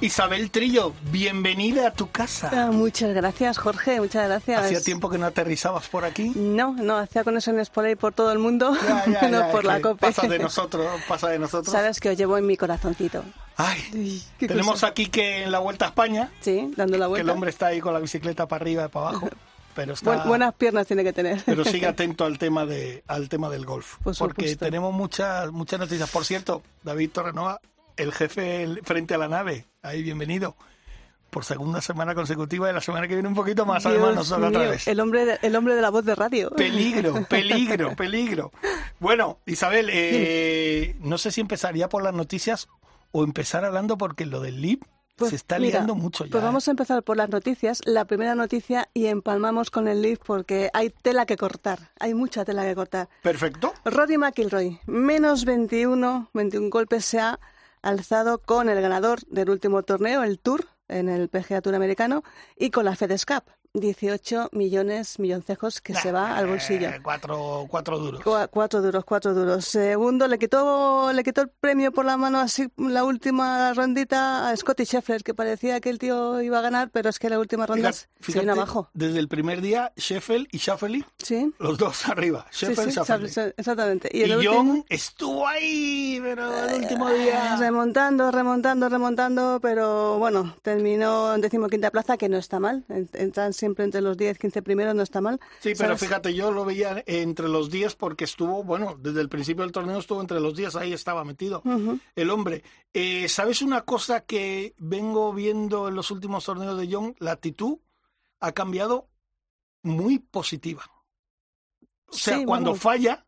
Isabel Trillo, bienvenida a tu casa. Ah, muchas gracias, Jorge, muchas gracias. ¿Hacía tiempo que no aterrizabas por aquí? No, no, hacía conexiones por ahí por todo el mundo, ya, no por la Cope. Pasa de nosotros, pasa de nosotros. Sabes que os llevo en mi corazoncito. Ay, tenemos aquí que en la Vuelta a España. Sí, dando la vuelta. Que el hombre está ahí con la bicicleta para arriba y para abajo. Pero está, buenas piernas tiene que tener. Pero sigue atento al tema de al tema del golf, porque tenemos muchas muchas noticias. Por cierto, David Torrenova, el jefe frente a la nave, ahí bienvenido. Por segunda semana consecutiva y la semana que viene un poquito más, además nosotros otra vez. El hombre, de, el hombre de la voz de radio. Peligro, peligro, peligro. Bueno, Isabel, eh, no sé si empezaría por las noticias o empezar hablando porque lo del LIB pues se está liando mucho ya. Pues vamos ¿eh? a empezar por las noticias. La primera noticia y empalmamos con el lift porque hay tela que cortar. Hay mucha tela que cortar. Perfecto. Rory McIlroy, menos 21, 21 golpes se ha alzado con el ganador del último torneo, el Tour, en el PGA Tour americano, y con la FedEx Cup. 18 millones milloncejos que se va al bolsillo. Eh, cuatro, cuatro duros. cuatro duros, cuatro duros. Segundo, le quitó, le quitó el premio por la mano así la última rondita a Scotty Scheffler, que parecía que el tío iba a ganar, pero es que la última ronda se vino abajo. Desde el primer día, Sheffield y Schauffele, ¿Sí? los dos arriba. Sheffield sí, sí, exactamente. Y, y John estuvo ahí, pero el último día... Eh, remontando, remontando, remontando, pero bueno, terminó en decimoquinta plaza, que no está mal. Entran siempre entre los 10, 15 primeros, no está mal. Sí, pero fíjate, yo lo veía entre los 10 porque estuvo, bueno, desde el principio del torneo estuvo entre los 10, ahí estaba metido el hombre. Eh, ¿Sabes una cosa que vengo viendo en los últimos torneos de John? La actitud ha cambiado muy positiva. O sea, cuando falla,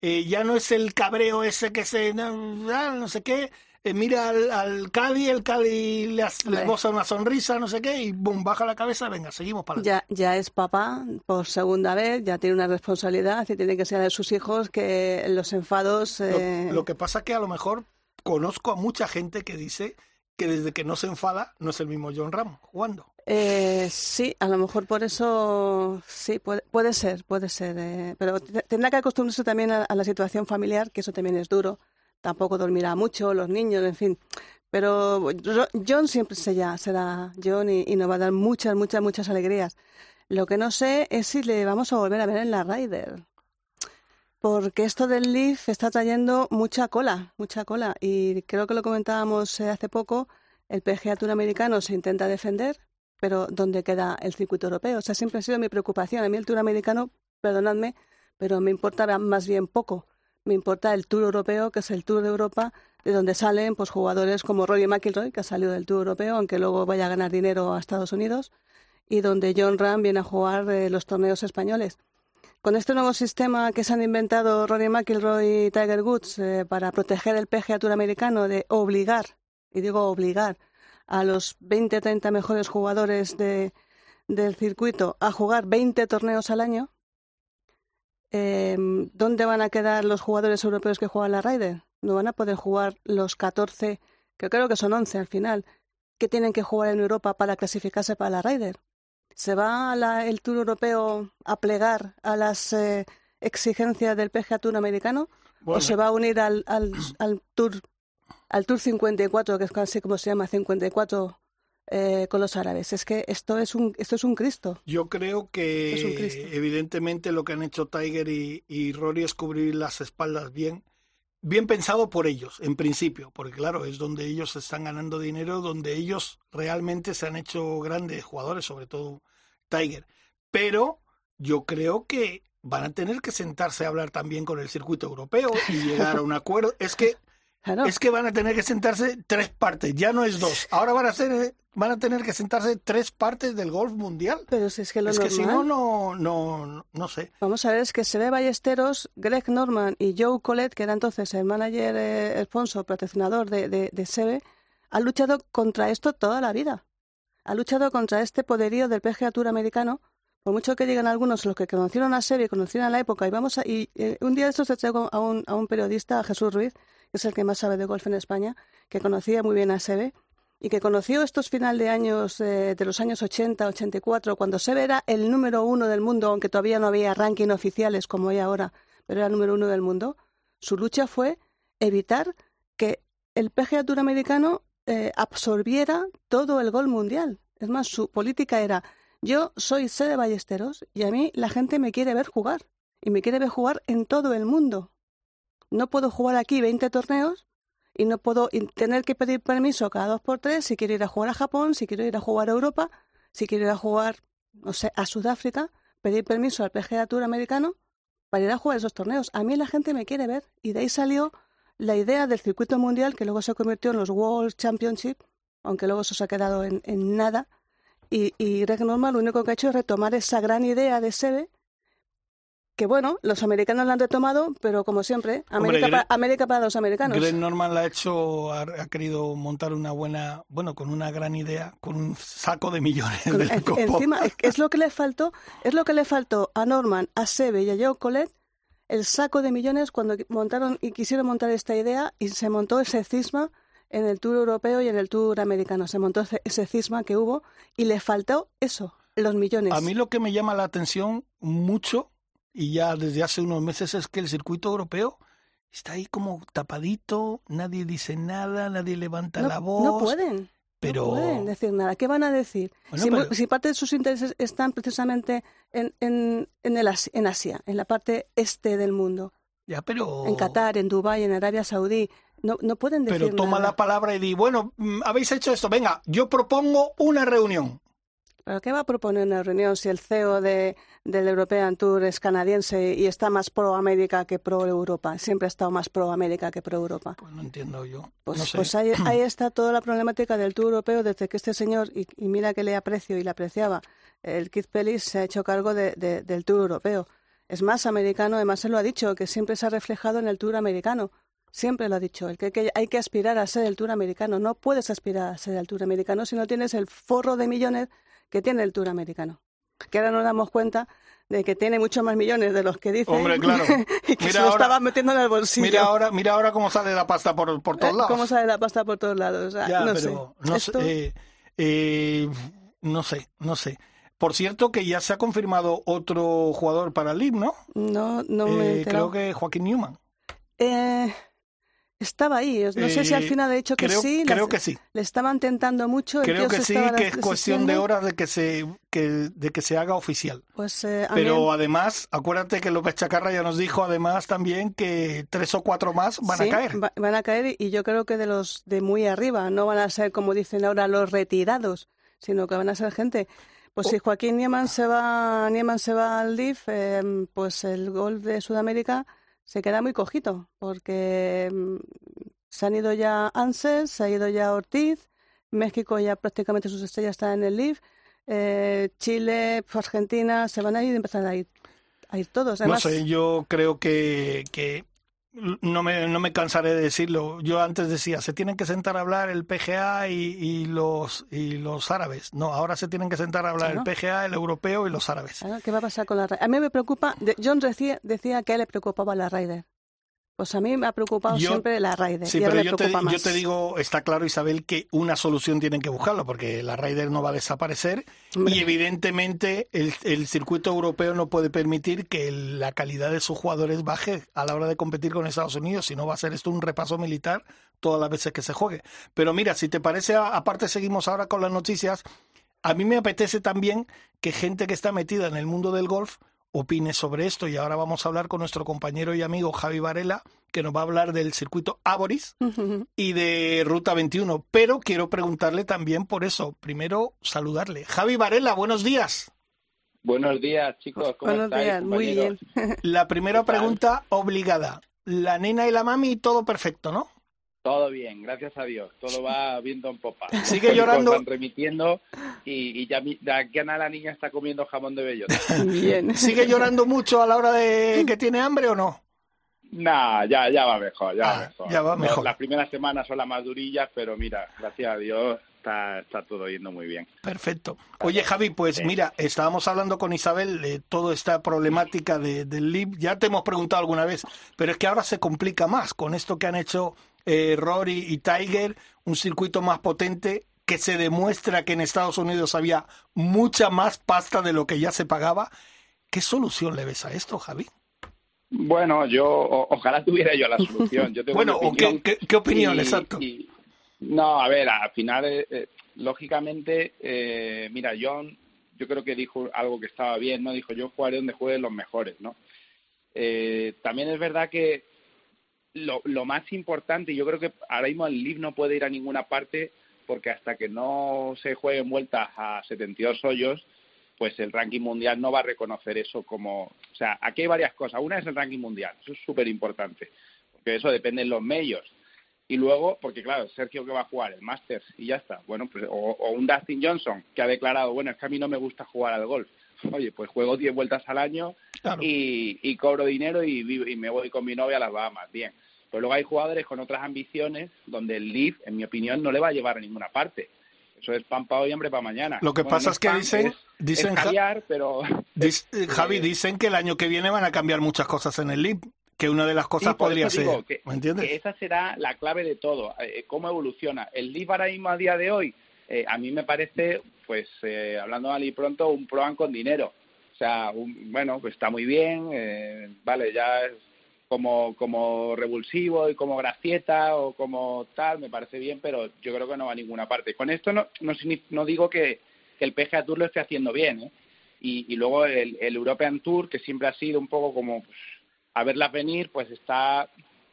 eh, ya no es el cabreo ese que se... no sé qué eh, mira al, al Cadi, el Cadi le, le goza una sonrisa, no sé qué, y boom, baja la cabeza, venga, seguimos para adelante. Ya, ya es papá por segunda vez, ya tiene una responsabilidad y tiene que ser de sus hijos que los enfados... Eh... Lo, que pasa que a lo mejor conozco a mucha gente que dice que desde que no se enfada no es el mismo John Ram jugando. Eh, sí, a lo mejor por eso sí, puede, puede ser, puede ser. Eh, pero tendrá que acostumbrarse también a, a, la situación familiar, que eso también es duro tampoco dormirá mucho, los niños, en fin. Pero John siempre será, será John y, nos va a dar muchas, muchas, muchas alegrías. Lo que no sé es si le vamos a volver a ver en la Ryder. Porque esto del Leaf está trayendo mucha cola, mucha cola. Y creo que lo comentábamos eh, hace poco, el PGA Tour americano se intenta defender, pero ¿dónde queda el circuito europeo? O sea, siempre ha sido mi preocupación. A mí el Tour americano, perdonadme, pero me importa más bien poco me importa el Tour Europeo, que es el Tour de Europa, de donde salen pues, jugadores como Rory McIlroy, que ha salido del Tour Europeo, aunque luego vaya a ganar dinero a Estados Unidos, y donde John Ram viene a jugar eh, los torneos españoles. Con este nuevo sistema que se han inventado Rory McIlroy y Tiger Woods eh, para proteger el PGA Tour americano de obligar, y digo obligar, a los 20 30 mejores jugadores de, del circuito a jugar 20 torneos al año, eh, ¿dónde van a quedar los jugadores europeos que juegan la Ryder? No van a poder jugar los 14, que creo que son 11 al final, que tienen que jugar en Europa para clasificarse para la Ryder. ¿Se va el Tour Europeo a plegar a las eh, exigencias del PGA Tour americano? ¿O se va a unir al, al, al, Tour al Tour 54, que es así como se llama, 54 eh, con los árabes. Es que esto es un esto es un Cristo. Yo creo que evidentemente lo que han hecho Tiger y, Rory es cubrir las espaldas bien, bien pensado por ellos, en principio, porque claro, es donde ellos están ganando dinero, donde ellos realmente se han hecho grandes jugadores, sobre todo Tiger. Pero yo creo que van a tener que sentarse a hablar también con el circuito europeo y llegar a un acuerdo. Es que es que van a tener que sentarse tres partes, ya no es dos. Ahora van a ser van a tener que sentarse tres partes del golf mundial. Pero si es que lo es que si no, no, no, no sé. Vamos a ver, es que se ve Ballesteros, Greg Norman y Joe Colette, que era entonces el manager, eh, el sponsor, patrocinador de, de, de Sebe, ha luchado contra esto toda la vida. Ha luchado contra este poderío del PGA Tour americano, por mucho que digan algunos, los que conocieron a Seve, conocieron a la época, y vamos a, y eh, un día de estos se traigo a un, a un periodista, a Jesús Ruiz, es el que más sabe de golf en España, que conocía muy bien a Seve, y que conoció estos final de años, eh, de los años 80, 84, cuando Seve era el número uno del mundo, aunque todavía no había ranking oficiales como hay ahora, pero era el número uno del mundo, su lucha fue evitar que el PGA Tour americano eh, absorbiera todo el gol mundial. Es más, su política era, yo soy sede Ballesteros y a mí la gente me quiere ver jugar y me quiere ver jugar en todo el mundo. No puedo jugar aquí 20 torneos y no puedo tener que pedir permiso cada dos por tres si quiero ir a jugar a Japón, si quiero ir a jugar a Europa, si quiero ir a jugar, no sé, a Sudáfrica, pedir permiso al PGA Tour americano para ir a jugar esos torneos. A mí la gente me quiere ver y de ahí salió la idea del circuito mundial que luego se convirtió en los World Championship, aunque luego eso se ha quedado en, nada. Y, y Greg Norman lo único que ha hecho es retomar esa gran idea de Sebe que bueno, los americanos la han retomado, pero como siempre, América, para los americanos. Greg Norman la ha hecho, ha, querido montar una buena, bueno, con una gran idea, con un saco de millones Encima, es, lo que le faltó, es lo que le faltó a Norman, a Sebe y a Joe Colette, el saco de millones cuando montaron y quisieron montar esta idea y se montó ese cisma en el Tour europeo y en el Tour americano. Se montó ese cisma que hubo y le faltó eso, los millones. A mí lo que me llama la atención mucho y ya desde hace unos meses es que el circuito europeo está ahí como tapadito, nadie dice nada, nadie levanta la voz. No pueden. Pero... No pueden decir nada. ¿Qué van a decir? si, parte de sus intereses están precisamente en, en, en, el, en Asia, en la parte este del mundo. Ya, pero... En Qatar, en Dubái, en Arabia Saudí. No, no pueden decir Pero toma la palabra y di, bueno, mm, habéis hecho esto, venga, yo propongo una reunión. ¿Pero qué va a proponer una reunión si el CEO de, del European Tour es canadiense y está más pro América que pro Europa? Siempre ha estado más pro América que pro Europa. Pues no entiendo yo. Pues, pues ahí, está toda la problemática del Tour Europeo desde que este señor, y, mira que le aprecio y le apreciaba, el Keith Pellis se ha hecho cargo del Tour Europeo. Es más americano, además él lo ha dicho, que siempre se ha reflejado en el Tour americano. Siempre lo ha dicho, el que, hay que aspirar a ser el Tour americano. No puedes aspirar a ser el Tour americano si no tienes el forro de millones que tiene el Tour americano. Que ahora nos damos cuenta de que tiene muchos más millones de los que dice. Hombre, claro. y que se lo estaba metiendo en el bolsillo. Mira ahora, mira ahora cómo sale la pasta por, por todos eh, lados. Cómo sale la pasta por todos lados. no sé. No, sé eh, eh, no sé, no sé. Por cierto que ya se ha confirmado otro jugador para el LIB, ¿no? No, no me Creo que Joaquín Newman. Eh, estaba ahí. No sé si al eh, final ha dicho que sí. Creo que sí. Le estaban tentando mucho. Creo que sí, que es cuestión de horas de que se que, de que se haga oficial. Pues, eh, Pero además, acuérdate que López Chacarra ya nos dijo además también que tres o cuatro más van a caer. van a caer y yo creo que de los de muy arriba. No van a ser, como dicen ahora, los retirados, sino que van a ser gente. Pues si oh. Joaquín Nieman se va, Nieman se va al DIF, em, pues el gol de Sudamérica se queda muy cojito, porque mm, se han ido ya Ansel, se ha ido ya Ortiz, México ya prácticamente sus estrellas están en el LIV, eh, Chile, Argentina, se van a ir y empezar a ir, a ir todos. no sé, yo creo que, que no me, no me cansaré de decirlo. Yo antes decía, se tienen que sentar a hablar el PGA y, los, y los árabes. No, ahora se tienen que sentar a hablar el PGA, el europeo y los árabes. ¿Qué va a pasar con la A mí me preocupa, John decía, decía que a él le preocupaba la Ryder. Pues a mí me ha preocupado siempre la Raider. Sí, pero yo te, yo te, digo, está claro, Isabel, que una solución tienen que buscarlo, porque la Raider no va a desaparecer y evidentemente el, el, circuito europeo no puede permitir que la calidad de sus jugadores baje a la hora de competir con Estados Unidos, si no va a ser esto un repaso militar todas las veces que se juegue. Pero mira, si te parece, aparte seguimos ahora con las noticias, a mí me apetece también que gente que está metida en el mundo del golf opine sobre esto y ahora vamos a hablar con nuestro compañero y amigo Javi Varela que nos va a hablar del circuito Aboris y de Ruta 21, pero quiero preguntarle también por eso, primero saludarle. Javi Varela, buenos días. Buenos días, chicos. ¿Cómo buenos días, muy bien. La primera pregunta obligada. La nena y la mami, todo perfecto, ¿no? Todo bien, gracias a Dios. Todo va viendo en popa. Sigue llorando. Están remitiendo y, y ya, ya la niña está comiendo jamón de bellota. Bien. ¿Sigue llorando mucho a la hora de que tiene hambre o no? Nah, ya, ya va mejor, ya va Ah, mejor. ya va mejor. Las primeras semanas son las más durillas, pero mira, gracias a Dios está, está todo yendo muy bien. Perfecto. Oye, Javi, pues mira, estábamos hablando con Isabel de toda esta problemática de, del LIB. Ya te hemos preguntado alguna vez, pero es que ahora se complica más con esto que han hecho eh, Rory y Tiger, un circuito más potente que se demuestra que en Estados Unidos había mucha más pasta de lo que ya se pagaba. ¿Qué solución le ves a esto, Javi? Bueno, yo o- ojalá tuviera yo la solución. Yo tengo Bueno, mi ¿o qué- qué- qué opinión? y- Exacto. y- no, a ver, al final, eh, eh, lógicamente, eh, mira, John, yo creo que dijo algo que estaba bien, ¿no? Dijo, yo jugaré donde jueguen los mejores, ¿no? Eh, también es verdad que lo, lo más importante, yo creo que ahora mismo el Live no puede ir a ninguna parte porque hasta que no se jueguen vueltas a 72 hoyos, pues el ranking mundial no va a reconocer eso como... O sea, aquí hay varias cosas. Una es el ranking mundial, eso es súper importante, porque eso depende de los medios. Y luego, porque claro, Sergio que va a jugar el Masters y ya está. Bueno, pues, o, o un Dustin Johnson que ha declarado, bueno, es que a mí no me gusta jugar al golf. Oye, pues juego 10 vueltas al año Claro. y, y cobro dinero y, vivo- y me voy con mi novia a las Bahamas. Bien. Pero luego hay jugadores con otras ambiciones donde el Leaf, en mi opinión, no le va a llevar a ninguna parte. Eso es pan para hoy, hambre para mañana. Lo que Bueno, pasa no es que pan, dicen- es- dicen, es caviar, pero eh, Javi, dicen que el año que viene van a cambiar muchas cosas en el LIB, que una de las cosas Sí, podría ser, digo que, ¿me entiendes? que esa será la clave de todo, eh, cómo evoluciona. El Leaf ahora mismo a día de hoy, eh, a mí me parece, pues hablando mal y pronto, un Proan con dinero. O sea, un- bueno, pues está muy bien, vale, ya es como, como revulsivo y como gracieta o como tal, me parece bien, pero yo creo que no va a ninguna parte. Con esto no, no, no digo que, que el PGA Tour lo esté haciendo bien, ¿eh? Y, y luego el, el European Tour, que siempre ha sido un poco como pues, a verlas venir, pues está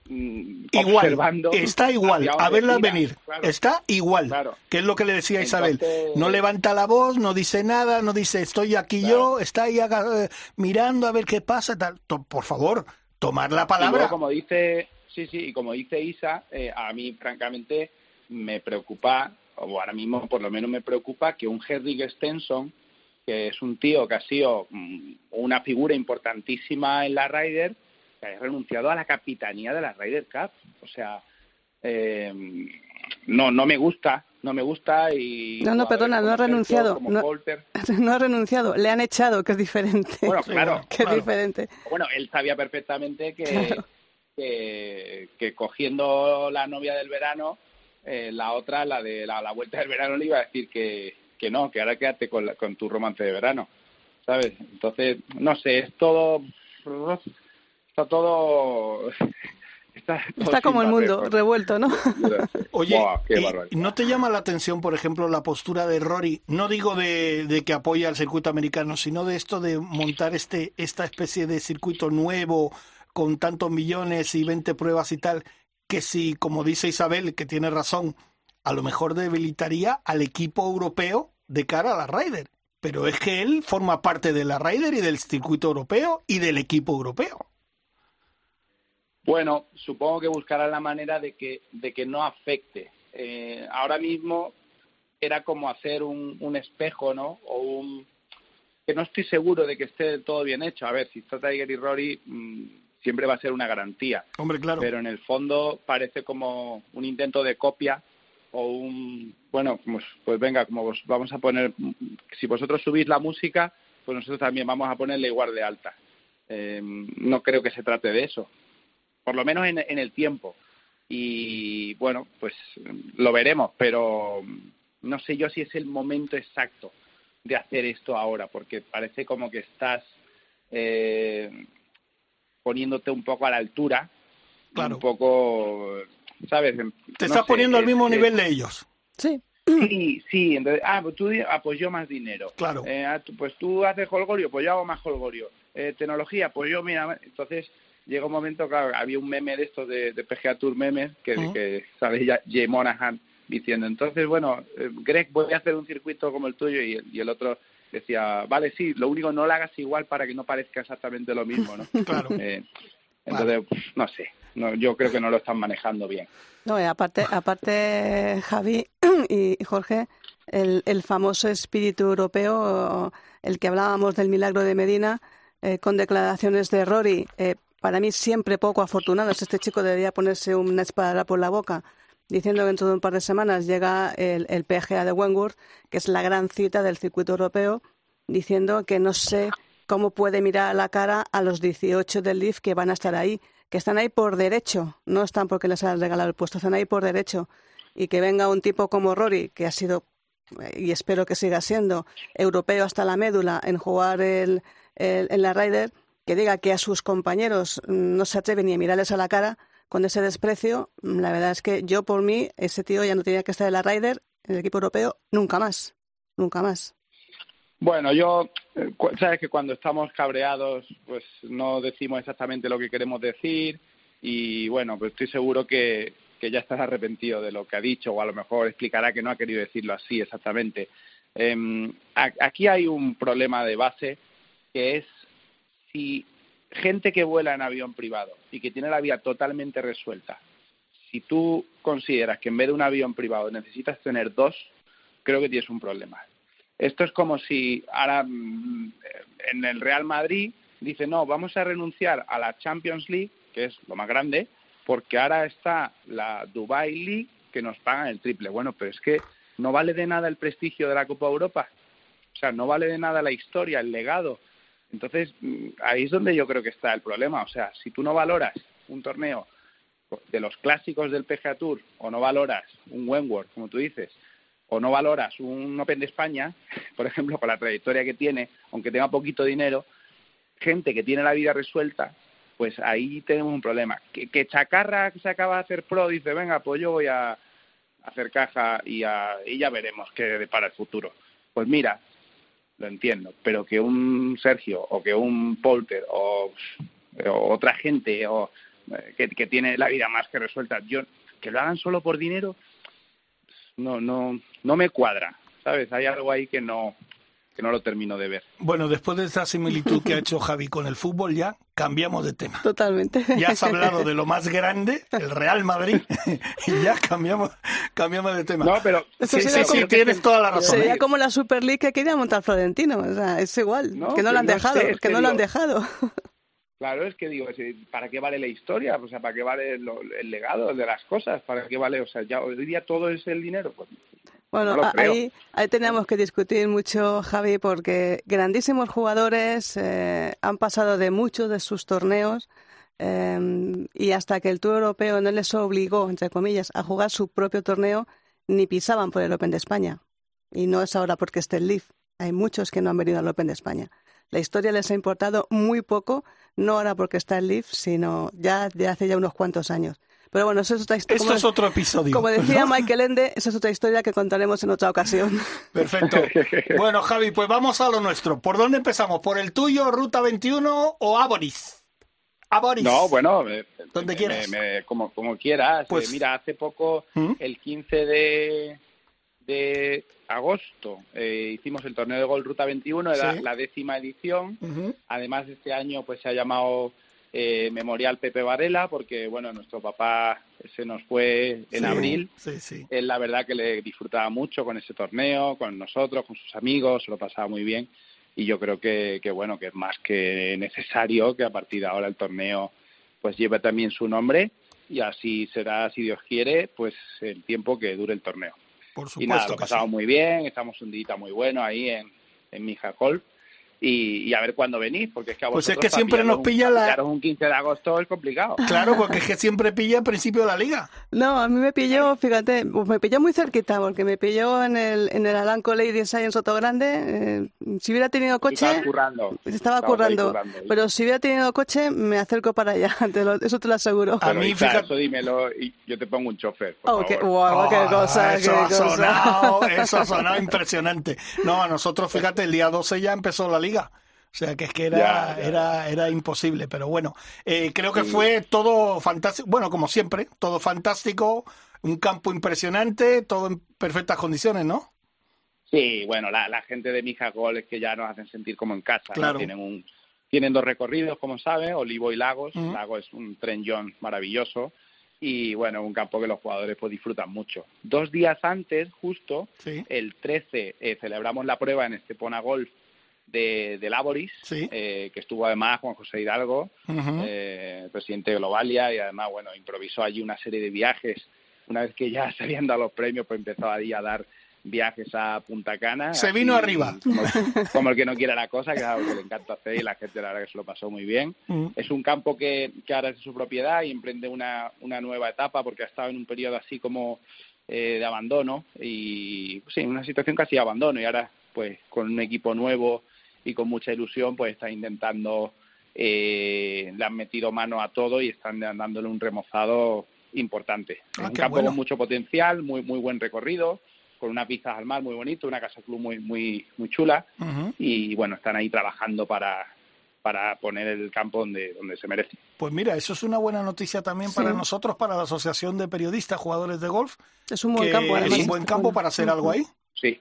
mm, Igual, observando está igual, a verla tira. venir, Claro. está igual, Claro. que es lo que le decía a Isabel, Entonces- no levanta la voz, no dice nada, no dice estoy aquí Claro. yo, está ahí eh, mirando a ver qué pasa, tal. Por favor, tomar la Y palabra. luego, como dice, sí, sí, y como dice Isa, eh, a mí francamente me preocupa, o ahora mismo por lo menos me preocupa, que un Hedrick Stenson, que es un tío que ha sido mm, una figura importantísima en la Ryder, que haya renunciado a la capitanía de la Ryder Cup. O sea, eh, no, no me gusta, no me gusta y... No, no, perdona, no ha renunciado, no- ha renunciado, le han echado, que es diferente. Bueno, claro, que es diferente. Bueno, él sabía perfectamente que, Claro. que, que cogiendo la novia del verano, eh, la otra, la de la, la vuelta del verano, le iba a decir que, que no, que ahora quédate con, la- con tu romance de verano, ¿sabes? Entonces, no sé, es todo... Está todo... Está, como el mundo, revuelto, ¿no? Oye, Buah, qué ¿y barbaridad. ¿no te llama la atención, por ejemplo, la postura de Rory? No digo de, de que apoya al circuito americano, sino de esto de montar este esta especie de circuito nuevo con tantos millones y 20 pruebas y tal, que si, como dice Isabel, que tiene razón, a lo mejor debilitaría al equipo europeo de cara a la Ryder. Pero es que él forma parte de la Ryder y del circuito europeo y del equipo europeo. Bueno, supongo que buscarán la manera de que, de que no afecte. Eh, ahora mismo era como hacer un, un espejo, ¿no? O un que no estoy seguro de que esté del todo bien hecho. A ver, si está Tiger y Rory, mm, siempre va a ser una garantía. Hombre, claro. Pero en el fondo parece como un intento de copia o un bueno, pues, pues venga, como vos- vamos a poner, si vosotros subís la música, pues nosotros también vamos a ponerle igual de alta. Eh, no creo que se trate de eso por lo menos en, en el tiempo. Y bueno, pues lo veremos, pero no sé yo si es el momento exacto de hacer esto ahora, porque parece como que estás eh, poniéndote un poco a la altura, Claro. un poco, ¿sabes? Te No estás sé, poniendo al mismo es- nivel de ellos. Sí. Sí, sí, entonces, ah, pues tú, ah, pues yo más dinero. Claro. Eh, ah, pues tú haces holgorio, pues yo hago más holgorio. Eh, tecnología, pues yo, mira, entonces llega un momento, claro, había un meme de estos de, de PGA Tour memes que, Ujú. que sale ya Jay Monahan diciendo, entonces, bueno, eh, Greg, voy a hacer un circuito como el tuyo y, el- y el otro decía, vale, sí, lo único no lo hagas igual para que no parezca exactamente lo mismo, ¿no? Claro. Eh, entonces, no sé, no, yo creo que no lo están manejando bien. No, y aparte, aparte Javi y Jorge, el, el famoso espíritu europeo, el que hablábamos del milagro de Medina, eh, con declaraciones de Rory, eh, para mí siempre poco afortunados. Este chico debería ponerse una espada por la boca diciendo que dentro de un par de semanas llega el, PGA de Wentworth, que es la gran cita del circuito europeo, diciendo que no sé cómo puede mirar a la cara a los 18 del Leaf que van a estar ahí, que están ahí por derecho, no están porque les han regalado el puesto, están ahí por derecho. Y que venga un tipo como Rory, que ha sido, y espero que siga siendo, europeo hasta la médula en jugar el, en la Ryder, que diga que a sus compañeros no se atreven ni a mirarles a la cara con ese desprecio, la verdad es que yo por mí, ese tío ya no tenía que estar en la Ryder, en el equipo europeo, nunca más, nunca más. Bueno, yo, eh, sabes que cuando estamos cabreados, pues no decimos exactamente lo que queremos decir y bueno, pues estoy seguro que, que ya estás arrepentido de lo que ha dicho o a lo mejor explicará que no ha querido decirlo así exactamente. Eh, aquí hay un problema de base que es si gente que vuela en avión privado y que tiene la vida totalmente resuelta, si tú consideras que en vez de un avión privado necesitas tener dos, creo que tienes un problema. Esto es como si ahora mm, en el Real Madrid dice, no, vamos a renunciar a la Champions League, que es lo más grande, porque ahora está la Dubai League que nos pagan el triple. Bueno, pero es que no vale de nada el prestigio de la Copa Europa. O sea, no vale de nada la historia, el legado. Entonces, mm, ahí es donde yo creo que está el problema. O sea, si tú no valoras un torneo de los clásicos del PGA Tour o no valoras un Wentworth, como tú dices, o no valoras un Open de España, por ejemplo, con la trayectoria que tiene, aunque tenga poquito dinero, gente que tiene la vida resuelta, pues ahí tenemos un problema. Que, Chacarra que se acaba de hacer pro dice, venga, pues yo voy a hacer caja y, y ya veremos qué para el futuro. Pues mira, lo entiendo, pero que un Sergio o que un Polter o, otra gente o eh, que, que, tiene la vida más que resuelta, yo que lo hagan solo por dinero, no, no, no me cuadra, ¿sabes? Hay algo ahí que no, que no lo termino de ver. Bueno, después de esa similitud que ha hecho Javi con el fútbol, ya cambiamos de tema. Totalmente. Ya has hablado de lo más grande, el Real Madrid, y ya cambiamos, cambiamos de tema. No, pero sí, sí, sí, tienes toda la razón. Sería como la Super League que quería montar Florentino, o sea, es igual, que no lo han dejado, que, que, no lo han dejado. Claro, es que digo, ¿para qué vale la historia? O sea, ¿para qué vale el legado de las cosas? ¿Para qué vale? O sea, ya hoy día todo es el dinero. Pues, bueno, ahí, ahí tenemos que discutir mucho, Javi, porque grandísimos jugadores eh, han pasado de muchos de sus torneos eh, y hasta que el Tour Europeo no les obligó, entre comillas, a jugar su propio torneo, ni pisaban por el Open de España. Y no es ahora porque esté el Leaf. Hay muchos que no han venido al Open de España. La historia les ha importado muy poco, no ahora porque está el Leaf, sino ya de hace ya unos cuantos años. Pero bueno, eso es otra historia. Esto es otro episodio. Como decía Michael Ende, esa es otra historia que contaremos en otra ocasión. Perfecto. Bueno, Javi, pues vamos a lo nuestro. ¿Por dónde empezamos? ¿Por el tuyo, Ruta 21 o Aboris? Aboris. No, bueno, donde quieras. como, como quieras. Pues, mira, hace poco, ¿Mm? el 15 de, de agosto eh, hicimos el torneo de Gol Ruta 21, era la décima edición. Además, este año pues se ha llamado eh, Memorial Pepe Varela, porque bueno, nuestro papá se nos fue en abril. Sí, Él la verdad que le disfrutaba mucho con ese torneo, con nosotros, con sus amigos, se lo pasaba muy bien. Y yo creo que, que bueno, que es más que necesario que a partir de ahora el torneo pues lleve también su nombre y así será, si Dios quiere, pues el tiempo que dure el torneo. Por supuesto y nada, lo pasamos muy bien, estamos un día muy bueno ahí en, en Mija Golf y, y, a ver cuándo venís, porque es que a Pues es que siempre nos pilla un, la... un 15 de agosto es complicado. Claro, porque es que siempre pilla al principio de la liga. No, a mí me pilló, fíjate, pues me pilló muy cerquita, porque me pilló en el, en el Alanco Lady Science Soto Grande. Eh, si hubiera tenido coche... Estaba currando. Estaba currando. Pero si hubiera tenido coche, me acerco para allá, te lo, eso te lo aseguro. A mí, fíjate... Eso dímelo y yo te pongo un chofer, por oh, favor. Qué, wow, qué cosa, eso qué ha cosa. sonado, eso ha sonado impresionante. No, a nosotros, fíjate, el día 12 ya empezó la liga. O sea que es que era, Ya, ya. era, era imposible, pero bueno, eh, creo que fue todo fantástico, bueno, como siempre, todo fantástico, un campo impresionante, todo en perfectas condiciones, ¿no? Sí, bueno, la, la gente de Mija Gol es que ya nos hacen sentir como en casa. ¿no? Claro. Tienen un tienen dos recorridos, como sabes, Olivo y Lagos. Ujú. Lagos es un tren John maravilloso y bueno, un campo que los jugadores pues disfrutan mucho. Dos días antes, justo, Sí. el 13, eh, celebramos la prueba en Estepona Golf de, de Laboris, Sí. eh, que estuvo además Juan José Hidalgo, eh, presidente de Globalia, y además, bueno, improvisó allí una serie de viajes. Una vez que ya se habían dado los premios, pues empezó allí a dar viajes a Punta Cana. Se así, vino arriba. Como, como el que no quiere la cosa, que es algo que le encanta hacer y la gente la verdad que se lo pasó muy bien. Mm. Es un campo que, que ahora es de su propiedad y emprende una, una nueva etapa porque ha estado en un periodo así como eh, de abandono y sí, una situación casi de abandono y ahora pues con un equipo nuevo y con mucha ilusión pues está intentando eh, le han metido mano a todo y están dándole un remozado importante. Ah, es un campo bueno. con mucho potencial, muy muy buen recorrido, con una pista al mar muy bonito, una casa club muy muy muy chula y bueno, están ahí trabajando para para poner el campo donde donde se merece. Pues mira, eso es una buena noticia también Sí. para nosotros, para la Asociación de Periodistas Jugadores de Golf, Es un buen campo, es un buen campo para hacer algo ahí. Sí,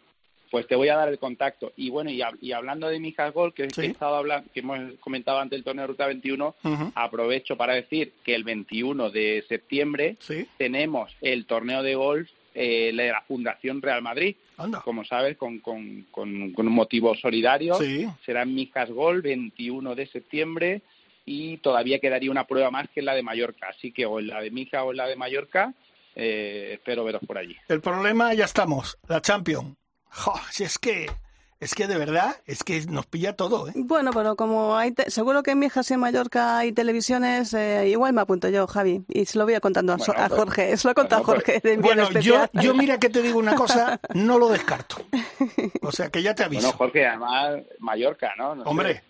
pues te voy a dar el contacto. Y bueno, y, hab- y hablando de Mijas Gol, que, que Sí. he estado hablando, que hemos comentado antes del torneo de Ruta 21, Ujú. aprovecho para decir que el 21 de septiembre Sí, tenemos el torneo de golf eh, de la Fundación Real Madrid, anda. como sabes, con, con, con, con un motivo solidario. Sí, Será en Mijas Gol, 21 de septiembre, y todavía quedaría una prueba más que es la de Mallorca. Así que o en la de Mijas o en la de Mallorca, eh, espero veros por allí. el problema ya estamos, la Champions. Jo, si es que, es que de verdad, es que nos pilla todo, ¿eh? Bueno, pero como hay te- seguro que en Mijas y en Mallorca hay televisiones, eh, igual me apunto yo, Javi, y se lo voy a contando a, So- Bueno, a Jorge. Se lo he contado a bueno, Jorge de Bueno, yo, especial. yo mira que te digo una cosa, no lo descarto. O sea que ya te aviso. Bueno, Jorge, además Mallorca, ¿no? No sé. Hombre,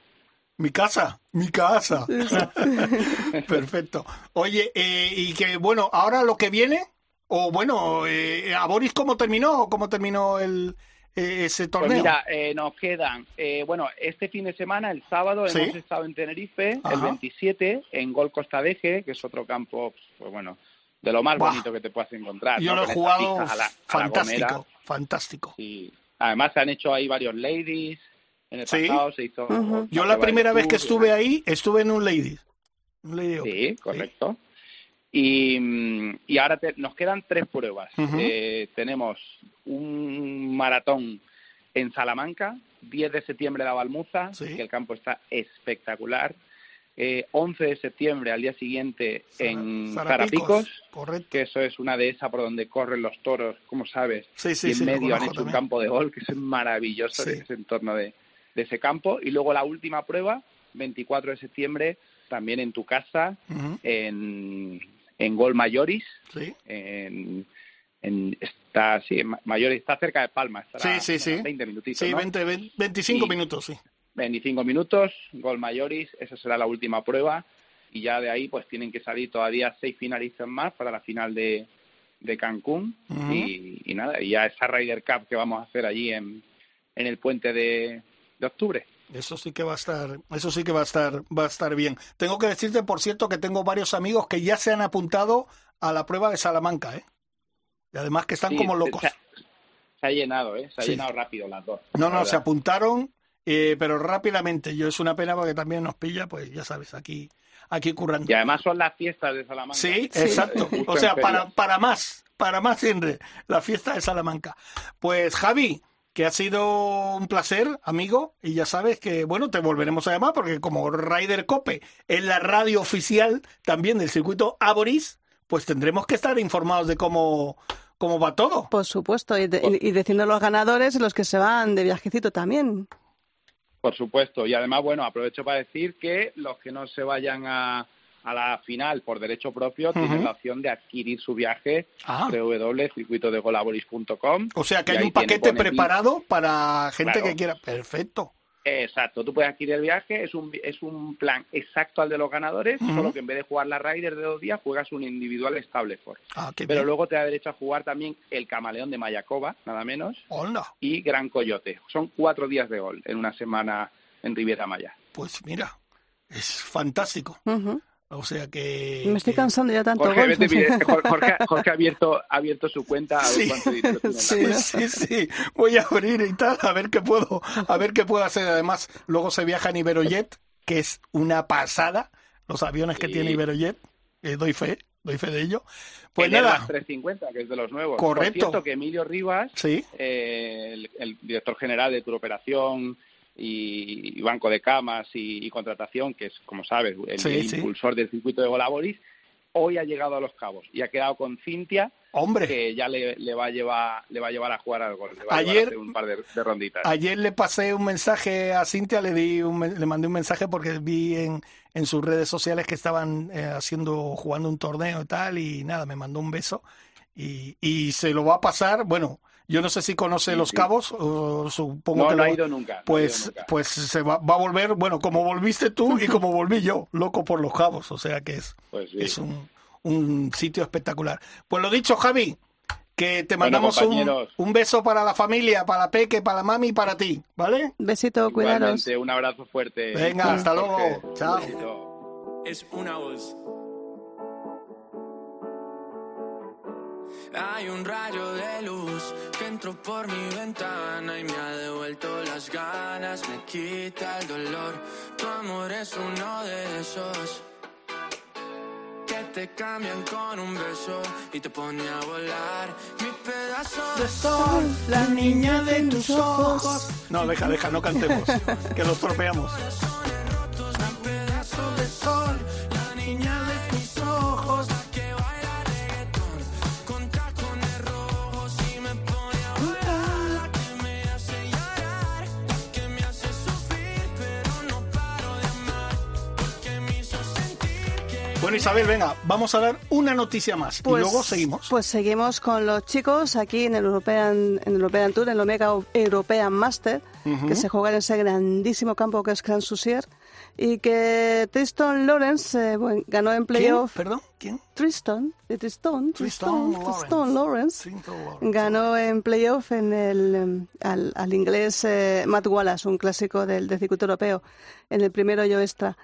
mi casa, mi casa. Perfecto. Oye, eh, y que bueno, ahora lo que viene, o bueno, eh, ¿a Boris cómo terminó? ¿Cómo terminó el, ese torneo? Pues mira, eh, nos quedan, eh, bueno, este fin de semana, el sábado, Sí. hemos estado en Tenerife, el Ajá. 27, en Gol Costa Deje, que es otro campo, pues bueno, de lo más Buah. bonito que te puedas encontrar. Yo ¿no? lo he jugado pistas a la- a la fantástico, fantástico. Y además se han hecho ahí varios ladies, en el Sí. pasado se hizo... Yo la primera vez que estuve ahí, estuve en un Ladies. Un Lady. Sí, correcto. Y, mm, y ahora te- nos quedan tres pruebas. Eh, tenemos un maratón en Salamanca, 10 de septiembre la Balmuza, Sí. que el campo está espectacular. Eh, 11 de septiembre al día siguiente en Zara- Zarapicos, que eso es una dehesa por donde corren los toros, como sabes. Sí, sí, y en sí, medio han hecho un campo de gol, que es maravilloso ese entorno de, de ese campo. Y luego la última prueba, 24 de septiembre, también en tu casa, Ujú, en, en Gol Mayoris, Sí. en, en- está sí, en Mayoris está cerca de Palma, estará Sí, sí, sí. 20 minutitos, Sí, ¿no? 20, 20, 25 Y- minutos, sí. 25 minutos, Gol Mayoris, esa será la última prueba y ya de ahí pues tienen que salir todavía seis finalistas más para la final de, de Cancún y, y nada, y ya esa Ryder Cup que vamos a hacer allí en, en el puente de, de octubre. Eso sí que va a estar, eso sí que va a estar, va a estar bien. Tengo que decirte, por cierto, que tengo varios amigos que ya se han apuntado a la prueba de Salamanca, ¿eh? Y además que están Sí, como locos. Se, ha- se ha llenado, ¿eh? Se ha Sí. llenado rápido las dos. No, la no, se apuntaron, eh, pero rápidamente. Yo es una pena porque también nos pilla, pues ya sabes, aquí, aquí currando. Y además son las fiestas de Salamanca. Sí, Sí. exacto. O sea, para, para más, para más siempre, la fiesta de Salamanca. Pues Javi, que ha sido un placer, amigo, y ya sabes que, bueno, te volveremos a llamar porque como Ryder Cope es la radio oficial también del circuito Aboris, pues tendremos que estar informados de cómo, cómo va todo. Por supuesto, y, de- y- y diciendo los ganadores y los que se van de viajecito también. Por supuesto. Y además, bueno, aprovecho para decir que los que no se vayan a, a la final por derecho propio tienen Ujú. la opción de adquirir su viaje Ah. www.circuitodegolaboris.com. O sea que hay un tiene, paquete preparado para gente Claro. que quiera. Perfecto. Exacto, tú puedes adquirir el viaje, es un, es un plan exacto al de los ganadores, Ujú. solo que en vez de jugar la Ryder de dos días, juegas un individual estable for. Ah, Pero bien. luego te da derecho a jugar también el camaleón de Mayacoba, nada menos, Hola. y Gran Coyote. Son cuatro días de gol en una semana en Riviera Maya. Pues mira, es fantástico. Ujú. O sea que. Me estoy cansando ya tanto Jorge, golf. vete, mire, Jorge, ha abierto, ha abierto su cuenta a ver Sí. cuánto dinero Sí. Sí, sí, voy a abrir y tal, a ver qué puedo, a ver qué puedo hacer. Además, luego se viaja en Iberojet, que es una pasada, los aviones que Sí. tiene Iberojet, eh, doy fe, doy fe de ello. Pues El Airbus nada, 350, que es de los nuevos. Correcto. Por cierto, que Emilio Rivas, sí, eh, el, el director general de Tour Operación y, banco de camas y, contratación, que es, como sabes, el, impulsor del circuito de Golaboris, hoy ha llegado a Los Cabos y ha quedado con Cintia, Hombre. que ya le, va a llevar le va a llevar a jugar al gol, le va ayer, a, hacer un par de, ronditas. Ayer le pasé un mensaje a Cintia, le di le mandé un mensaje porque vi en, en sus redes sociales que estaban eh, haciendo jugando un torneo y tal y nada, me mandó un beso y, y se lo va a pasar, bueno, yo no sé si conoce Los Cabos, o supongo que no ha ido nunca. Pues, pues se va, va, a volver, bueno, como volviste tú y como volví yo, loco por Los Cabos, o sea que es, pues es un, un sitio espectacular. Pues lo dicho, Javi, que te mandamos un, un, beso para la familia, para la Peque, para la mami y para ti, ¿vale? Besito, cuidaros. Un abrazo fuerte. Venga, hasta luego. Chao. Es una voz. Hay un rayo de luz que entró por mi ventana y me ha devuelto las ganas, me quita el dolor. Tu amor es uno de esos que te cambian con un beso y te pone a volar. Mi pedazo de sol, la niña de tus ojos. No, deja, deja, no cantemos, que los tropeamos. Bueno, Isabel, venga, vamos a dar una noticia más y pues, luego seguimos. Pues seguimos con los chicos aquí en el European, en el European Tour, en el Omega European Master, que se juega en ese grandísimo campo que es Grand Soucier y que Tristan Lawrence eh, ganó en playoff. ¿Perdón? ¿Quién? Tristan, de Tristan, Tristan, Tristan, Lawrence, ganó en playoff en el, em, al, al inglés eh, Matt Wallace, un clásico del, del circuito europeo, en el primero yo extra.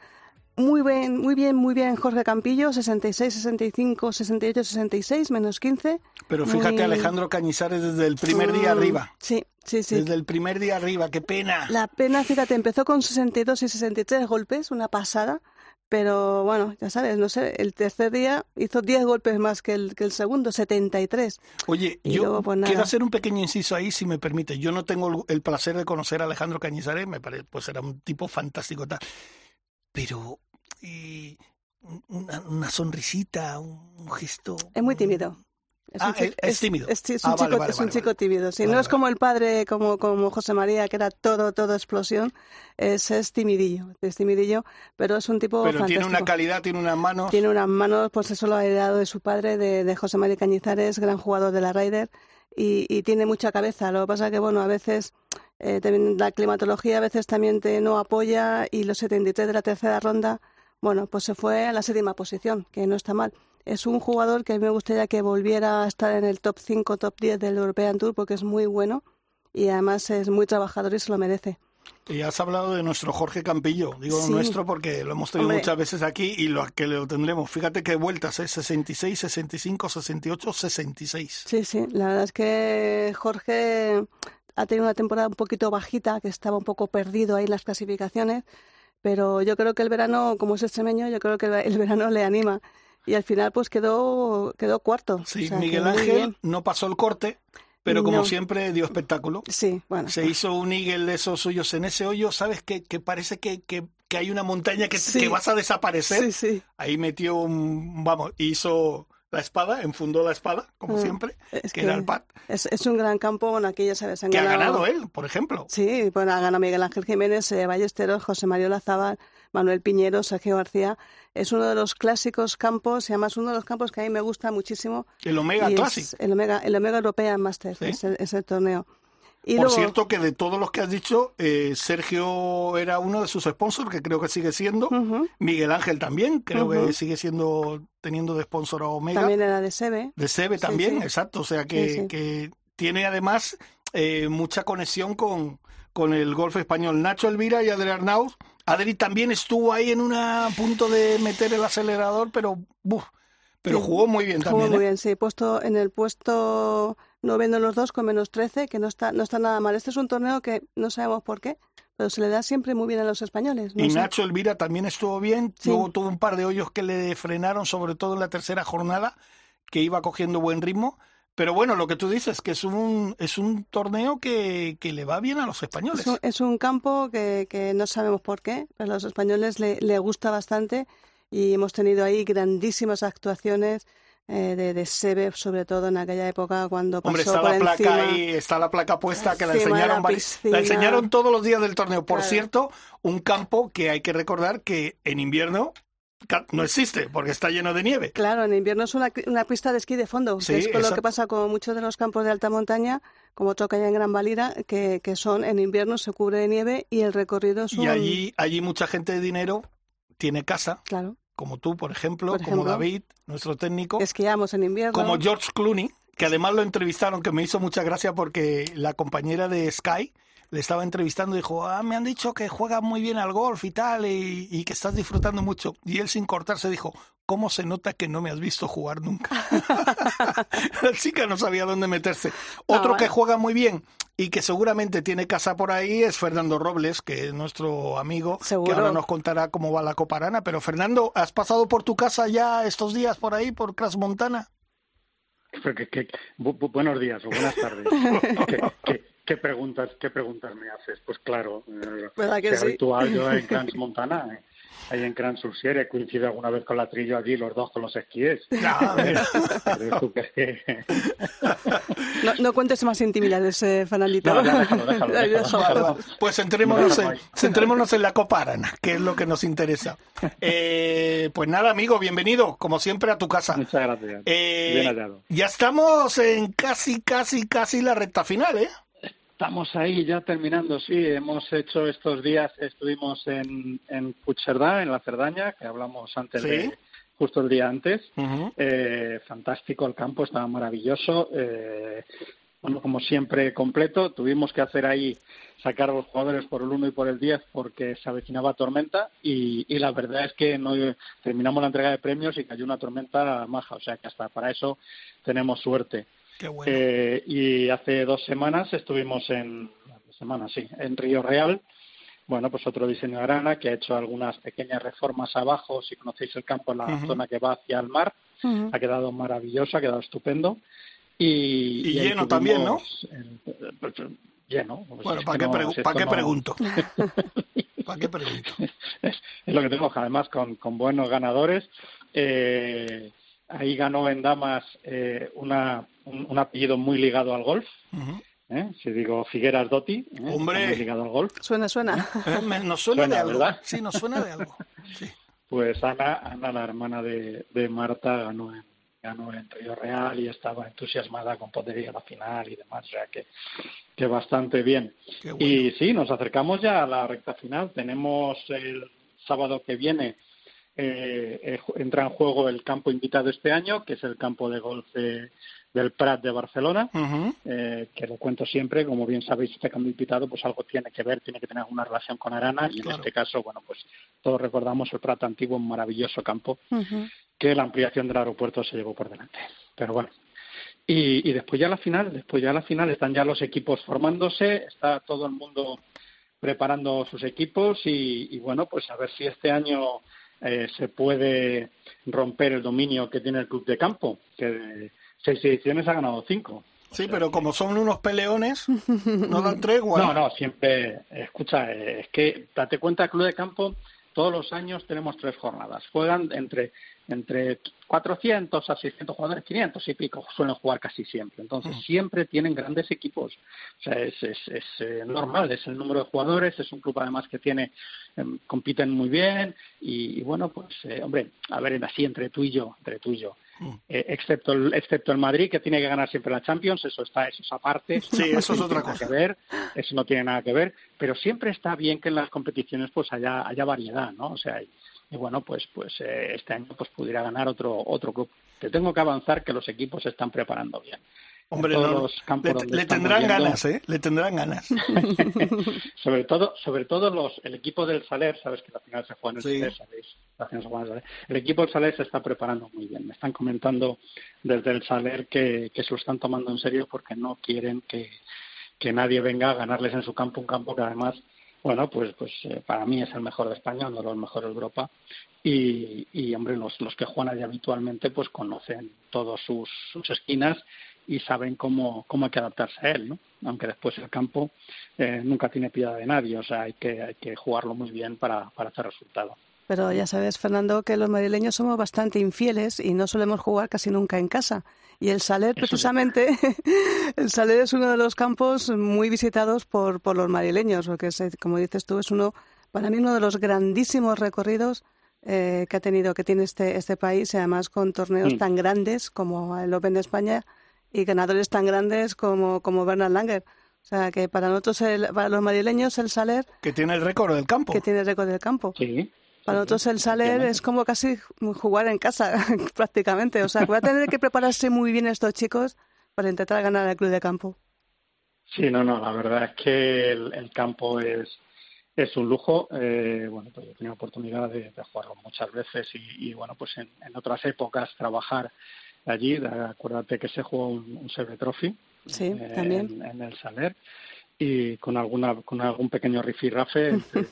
Muy bien, muy bien, muy bien, Jorge Campillo, 66, 65, 68, 66, menos 15. Pero fíjate, Alejandro Cañizares desde el primer día arriba. Sí, sí, sí. Desde el primer día arriba, qué pena. La pena, fíjate, empezó con 62 y 63 golpes, una pasada. Pero bueno, ya sabes, no sé, el tercer día hizo 10 golpes más que el, que el segundo, 73. Oye, yo pues quiero hacer un pequeño inciso ahí, si me permite. Yo no tengo el placer de conocer a Alejandro Cañizares, me parece, pues era un tipo fantástico tal. Pero y una, sonrisita, un, gesto. Es muy tímido. Es, ah, es, tímido. Es, un, ah, chico, un chico tímido. Si no es como el padre, como, como José María, que era todo, todo explosión, es, es timidillo, es timidillo, pero es un tipo Pero tiene una calidad, tiene unas manos. Tiene unas manos, pues eso lo ha heredado de su padre, de, de José María Cañizares, gran jugador de la Ryder, y, y tiene mucha cabeza. Lo que pasa que, bueno, a veces eh, también la climatología a veces también te no apoya y los 73 de la tercera ronda bueno, pues se fue a la séptima posición, que no está mal. Es un jugador que a mí me gustaría que volviera a estar en el top 5, top 10 del European Tour porque es muy bueno y además es muy trabajador y se lo merece. Y has hablado de nuestro Jorge Campillo, digo nuestro porque lo hemos tenido muchas veces aquí y lo que lo tendremos. Fíjate qué vueltas, ¿eh? 66, 65, 68, 66. Sí, sí, la verdad es que Jorge ha tenido una temporada un poquito bajita, que estaba un poco perdido ahí en las clasificaciones, pero yo creo que el verano, como es extremeño, yo creo que el verano le anima. Y al final pues quedó, quedó cuarto. Sí, Miguel Ángel no pasó el corte, pero como siempre dio espectáculo. Sí, bueno. Se hizo un eagle de esos suyos en ese hoyo, ¿sabes? Que, que parece que, que, que hay una montaña que, que vas a desaparecer. Sí, sí. Ahí metió un, vamos, hizo la espada, enfundó la espada, como mm, siempre, es que, era el pad. Es, es, un gran campo, bueno, aquí ya sabes, han que ha ganado él, por ejemplo. Sí, bueno, ha ganado Miguel Ángel Jiménez, eh, Ballesteros, José Mario Lazábal, Manuel Piñero, Sergio García. Es uno de los clásicos campos, y además uno de los campos que a mí me gusta muchísimo. El Omega Classic. El Omega, el Omega European Master, es, el, torneo. Por cierto, que de todos los que has dicho, eh, Sergio era uno de sus sponsors, que creo que sigue siendo. Miguel Ángel también, creo que sigue siendo teniendo de sponsor a Omega. También era de Sebe. De Sebe también, exacto. O sea que, que tiene además eh, mucha conexión con, con el golf español. Nacho Elvira y Adrián Arnauz. Adri también estuvo ahí en un punto de meter el acelerador, pero pero jugó muy bien también. Jugó muy ¿eh? bien, sí. Puesto en el puesto noveno los dos con menos 13, que no está, no está nada mal. Este es un torneo que no sabemos por qué, pero se le da siempre muy bien a los españoles. y Nacho Elvira también estuvo bien, luego tuvo un par de hoyos que le frenaron, sobre todo en la tercera jornada, que iba cogiendo buen ritmo, Pero bueno, lo que tú dices, que es un, es un torneo que, que le va bien a los españoles. Es un, campo que, que, no sabemos por qué, pero a los españoles le, le gusta bastante y hemos tenido ahí grandísimas actuaciones eh, de, de Sebe, sobre todo en aquella época cuando pasó Hombre, está por la placa encima, ahí, está la placa puesta que la enseñaron, la enseñaron todos los días del torneo. Por Claro. cierto, un campo que hay que recordar que en invierno no existe porque está lleno de nieve. Claro, en invierno es una, una pista de esquí de fondo, Sí, que es con lo que pasa con muchos de los campos de alta montaña, como toca ya en Gran Valira, que, que son en invierno se cubre de nieve y el recorrido es un... Y allí, allí mucha gente de dinero tiene casa, Claro, como tú, por ejemplo, Por como. David, nuestro técnico, esquiamos en invierno. como George Clooney, que además lo entrevistaron, que me hizo mucha gracia porque la compañera de Sky le estaba entrevistando y dijo, ah, me han dicho que juegas muy bien al golf y tal, y, y que estás disfrutando mucho. Y él sin cortarse dijo, ¿cómo se nota que no me has visto jugar nunca? la chica no sabía dónde meterse. Otro No, que juega muy bien y que seguramente tiene casa por ahí es Fernando Robles, que es nuestro amigo, Seguro. que ahora nos contará cómo va la Coparana. Pero Fernando, ¿has pasado por tu casa ya estos días por ahí, por Crash Montana? Pero que- que- bu- bu- buenos días o buenas tardes. ¿Qué, qué, qué preguntas, ¿Qué preguntas me haces? Pues claro, eh, ¿Verdad que es sí? habitual yo en Crans Montana, eh, ahí en Crans Sursier, he coincidido alguna vez con la trillo allí, los dos con los esquíes. Que- No, no cuentes más intimidades, eh, Fernandito. No, déjalo, déjalo, déjalo. pues centrémonos en, centrémonos en la Copa Arana, que es lo que nos interesa. Eh, pues nada, amigo, bienvenido, como siempre, a tu casa. Muchas gracias. Eh, Bien hallado. ya estamos en casi, casi, casi la recta final, ¿eh? Estamos ahí ya terminando, sí. Hemos hecho estos días, estuvimos en, en Puigcerdá, en la Cerdaña, que hablamos antes Sí. de, justo el día antes. Eh, fantástico el campo, estaba maravilloso. Eh, bueno, como siempre, completo. Tuvimos que hacer ahí sacar a los jugadores por el 1 y por el 10 porque se avecinaba tormenta y, y la verdad es que no terminamos la entrega de premios y cayó una tormenta maja, o sea que hasta para eso tenemos suerte. Qué bueno. Eh, y hace dos semanas estuvimos en, dos semanas, sí, en Río Real. Bueno, pues otro diseño de arana que ha hecho algunas pequeñas reformas abajo. Si conocéis el campo, en la zona que va hacia el mar, ha quedado maravilloso, ha quedado estupendo. Y, lleno también, ¿no? el- pues, lleno. Pues bueno, ¿para qué, no, pregu- si ¿para qué no- pregunto? ¿Para qué pregunto? es, es lo que tenemos, además con, con buenos ganadores. Eh, ahí ganó en damas eh, una, un, un apellido muy ligado al golf. ¿eh? Si digo Figueras Dotti, ¿eh? Hombre. muy ligado al golf. Suena, suena. Eh, me- nos suena, Suena, de algo. ¿verdad? Sí, nos suena de algo. Sí. Pues Ana, Ana la hermana de, de Marta, ganó en, ganó en Río Real y estaba entusiasmada con poder ir a la final y demás, o sea que, que bastante bien. Bueno. Y sí, nos acercamos ya a la recta final. Tenemos el sábado que viene, eh, eh, entra en juego el campo invitado este año, que es el campo de golf de- del Prat de Barcelona, eh, que lo cuento siempre, como bien sabéis, este campo invitado, pues algo tiene que ver, tiene que tener una relación con Arana, y en este caso, bueno, pues todos recordamos el Prat antiguo, un maravilloso campo, que la ampliación del aeropuerto se llevó por delante. Pero bueno. Y, y después ya la final, después ya la final están ya los equipos formándose, está todo el mundo preparando sus equipos y, y bueno, pues a ver si este año eh, se puede romper el dominio que tiene el club de campo, que seis ediciones ha ganado cinco. Sí, pero como son unos peleones, no dan tregua. No, no, siempre, escucha, eh, es que date cuenta, club de campo, todos los años tenemos tres jornadas. Juegan entre, entre 400 a 600 jugadores, 500 y pico, suelen jugar casi siempre. Entonces, siempre tienen grandes equipos. O sea, es, es, es eh, normal, es el número de jugadores, es un club además que tiene, em, compiten muy bien y, y bueno, pues, eh, hombre, a ver, así entre tú y yo, entre tú y yo. Eh, excepto el, excepto el Madrid que tiene que ganar siempre la Champions eso está eso es aparte Sí, eso es otra cosa. que ver eso no tiene nada que ver pero siempre está bien que en las competiciones pues haya haya variedad no o sea y, y bueno pues pues eh, este año pues pudiera ganar otro otro club. Te tengo que avanzar que los equipos se están preparando bien Hombre, En todos no, los campos le, donde le tendrán ganas, ¿eh? Le tendrán ganas. sobre todo sobre todo los el equipo del Saler sabes que la final se juega en el Sí. Saler sabéis la final se juega en el Saler el equipo del Saler se está preparando muy bien me están comentando desde el Saler que, que se lo están tomando en serio porque no quieren que, que nadie venga a ganarles en su campo un campo que además bueno pues pues eh, para mí es el mejor de España uno de los mejores de Europa y, y hombre los, los que juegan allí habitualmente pues conocen todas sus, sus esquinas y saben cómo, cómo hay que adaptarse a él, ¿no? Aunque después el campo eh, nunca tiene piedad de nadie, o sea, hay que, hay que jugarlo muy bien para, para hacer resultado. Pero ya sabes, Fernando, que los madrileños somos bastante infieles y no solemos jugar casi nunca en casa. Y el Saler, precisamente, el Saler es uno de los campos muy visitados por, por los madrileños, porque, como dices tú, es uno, para mí, uno de los grandísimos recorridos eh, que ha tenido, que tiene este, este país, y además con torneos Mm. tan grandes como el Open de España y ganadores tan grandes como, como Bernard Langer. O sea, que para nosotros, el- para los madrileños, el Saler, Que tiene el récord del campo. que tiene récord del campo. Sí. Para nosotros el Saler es como casi jugar en casa, prácticamente. O sea, que va a tener que prepararse muy bien estos chicos para intentar ganar al club de campo. Sí, no, no, la verdad es que el, el campo es, es un lujo. Eh, bueno, pues yo he tenido oportunidad de, de jugarlo muchas veces y, y, bueno, pues en, en otras épocas trabajar allí. Acuérdate que se jugó un, un Trophy Sí, eh, también. en, en el Saler y con alguna con algún pequeño rifirrafe entre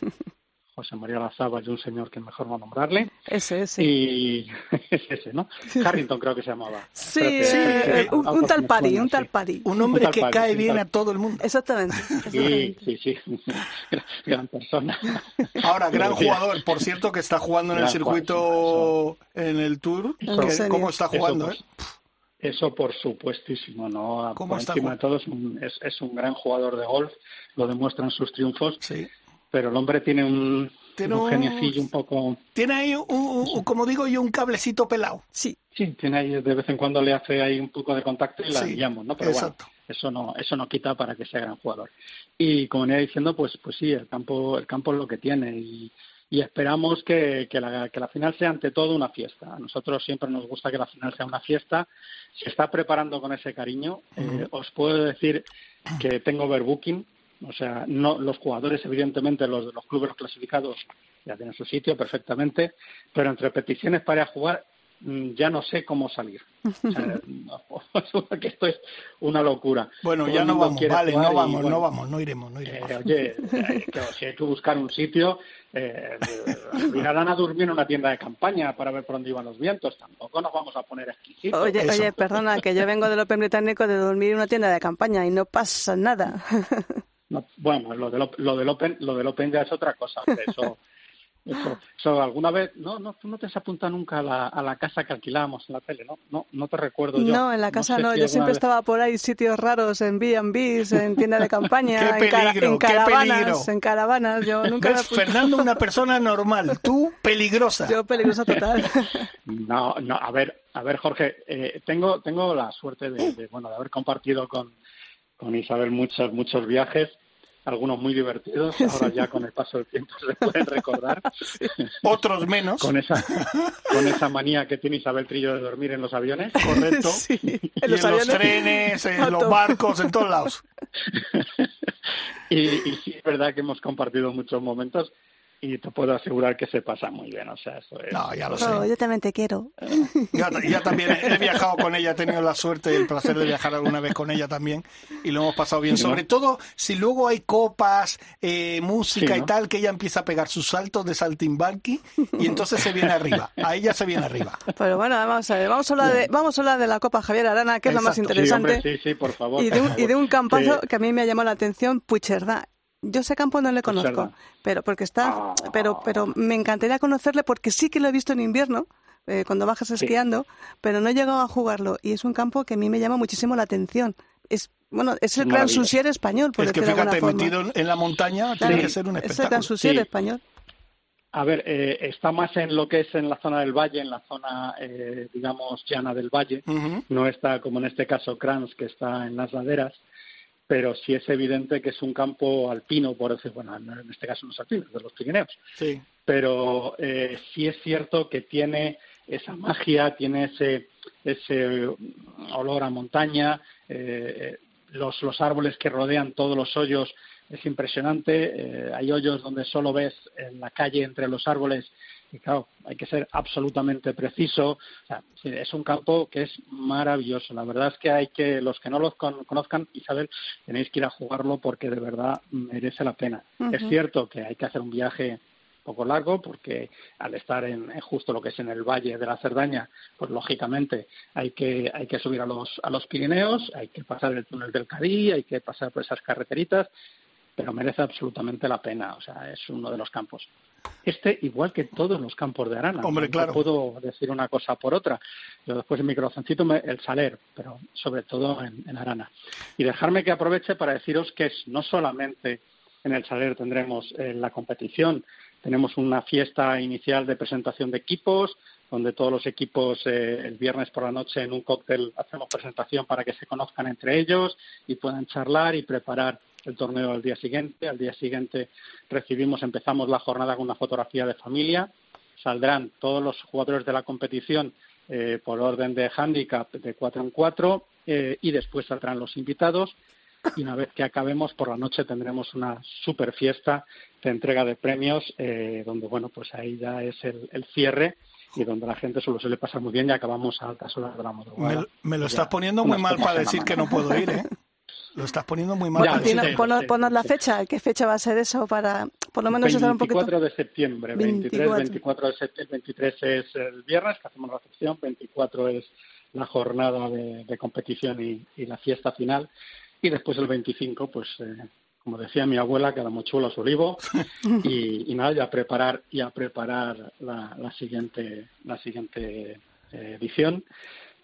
José María Lazaba y un señor que mejor no nombrarle Ese, ese. y es ese, ¿no? Harrington creo que se llamaba. Sí, Espérate, eh, eh, un, tal Paddy, suena, un tal sí. Paddy. Un hombre que cae sí, bien tal- a todo el mundo. Exactamente. Sí, exactamente. sí, sí. Gran, gran persona. Ahora, gran jugador. Por cierto, que está jugando en el circuito, en el Tour. Que- ¿Cómo está eso, jugando? pues, eh? Eso por supuestísimo, ¿no? ¿Cómo Por está encima jugando? de todo es un, es, es un gran jugador de golf, lo demuestran sus triunfos, Sí. Pero el hombre tiene un, Tiene un un- geniecillo un poco... Tiene ahí, un, un- como digo yo, un cablecito pelado. Sí, Sí, tiene ahí, de vez en cuando le hace ahí un poco de contacto y la Sí, guiamos, ¿no? Pero exacto. bueno, eso no, eso no quita para que sea gran jugador. Y como venía diciendo, pues, pues sí, el campo, el campo es lo que tiene y, y esperamos que, que, la, que la final sea ante todo una fiesta. A nosotros siempre nos gusta que la final sea una fiesta. Se está preparando con ese cariño. Eh, os puedo decir que tengo overbooking, o sea, no los jugadores, evidentemente, los de los clubes clasificados ya tienen su sitio perfectamente, pero entre peticiones para ir a jugar mm, ya no sé cómo salir. O sea, que esto es una locura. Bueno, Todo ya no vamos, vale, no y, vamos, bueno, no vamos, no iremos, no iremos. eh, oye, hay que- si hay que buscar un sitio, eh, mirarán a dormir en una tienda de campaña para ver por dónde iban los vientos. Tampoco nos vamos a poner exquisitos. Oye, Eso. oye, perdona, que yo vengo del Open británico de dormir en una tienda de campaña y no pasa nada. No, bueno, lo del, lo del Open, lo del Open ya es otra cosa. Eso, eso, eso alguna vez, no, no, tú no te has apuntado nunca a la, a la casa que alquilábamos en la tele, ¿no? No, no te recuerdo yo. No, en la casa sé no, si yo siempre vez- estaba por ahí, sitios raros, en B&Bs, en tienda de campaña, ¡Qué en, cara- caravanas, en caravanas, yo nunca. Fernando, una persona normal, tú peligrosa. Yo peligrosa total. No, no, a ver, a ver, Jorge, eh, tengo, tengo la suerte de, de, bueno, de haber compartido con, con Isabel muchos, muchos viajes, algunos muy divertidos, ahora ya con el paso del tiempo se pueden recordar, Otros menos. con esa, con esa manía que tiene Isabel Trillo de dormir en los aviones. Correcto. Sí, y en en los los, trenes, en los barcos, en todos lados. y, y sí es verdad que hemos compartido muchos momentos y te puedo asegurar que se pasa muy bien, o sea, eso es... No, ya lo sé. Oh, yo también te quiero. Yo, yo también he viajado con ella, he tenido la suerte y el placer de viajar alguna vez con ella también y lo hemos pasado bien. Sí, ¿no? Sobre todo si luego hay copas, eh, música Sí, y tal, que ella empieza a pegar sus saltos de saltimbanqui y entonces se viene arriba. A ella se viene arriba. Pero bueno, vamos a ver, vamos a hablar de, vamos a hablar de la Copa Javier Arana, que es lo más. Sí, interesante. hombre, sí, sí, por favor. y, de un, y de un campazo Que- que a mí me ha llamado la atención, Puigcerdá. Yo ese campo no le conozco, pero porque está, Ah. pero, pero me encantaría conocerle porque sí que lo he visto en invierno, eh, cuando bajas esquiando, pero no he llegado a jugarlo y es un campo que a mí me llama muchísimo la atención. Es bueno, es el gran susier español, por Es que fíjate, forma. metido en la montaña Claro, tiene que ser un es el gran espectáculo. susier Sí. español. A ver, eh, está más en lo que es en la zona del valle, en la zona, eh, digamos, llana del valle. No está, como en este caso, Kranz, que está en las laderas, pero sí es evidente que es un campo alpino, por decir, bueno, no- en este caso no es alpino, es de los Pirineos. Sí. Pero eh, sí es cierto que tiene esa magia, tiene ese, ese olor a montaña, eh, los, los árboles que rodean todos los hoyos es impresionante. Eh, hay hoyos donde solo ves en la calle entre los árboles y claro, hay que ser absolutamente preciso. O sea, es un campo que es maravilloso. La verdad es que hay que, los que no lo con- conozcan, Isabel, tenéis que ir a jugarlo porque de verdad merece la pena. Es cierto que hay que hacer un viaje poco largo porque al estar en, justo lo que es en el valle de la Cerdaña, pues lógicamente hay que hay que subir a los a los Pirineos, hay que pasar el túnel del Cadí, hay que pasar por esas carreteritas, pero merece absolutamente la pena, o sea, es uno de los campos. Este, igual que todos los campos de Arana. Hombre, claro. No puedo decir una cosa por otra. Yo después en mi corazoncito el Saler, pero sobre todo en, en Arana. Y dejarme que aproveche para deciros que es no solamente en el Saler tendremos eh, la competición, tenemos una fiesta inicial de presentación de equipos, donde todos los equipos eh, el viernes por la noche en un cóctel hacemos presentación para que se conozcan entre ellos y puedan charlar y preparar el torneo al día siguiente. Al día siguiente recibimos, empezamos la jornada con una fotografía de familia. Saldrán todos los jugadores de la competición eh, por orden de handicap de cuatro en cuatro eh, y después saldrán los invitados y una vez que acabemos por la noche tendremos una super fiesta de entrega de premios eh, donde bueno pues ahí ya es el, cierre y donde la gente solo suele pasar muy bien y acabamos a altas horas de la madrugada. Me, lo estás poniendo muy mal para decir que no puedo ir, ¿eh? Lo estás poniendo muy mal. ponos, la fecha. ¿Qué fecha va a ser eso para, por lo menos, estar un poquito? 24 de septiembre. 23, 24 de septiembre, 23 es el viernes, que hacemos la recepción. 24 es la jornada de, competición y, la fiesta final. Y después el 25, pues, eh, como decía mi abuela, cada mochuelo a su olivo. y, y, nada, ya a preparar, y a preparar la, la siguiente, la siguiente eh, edición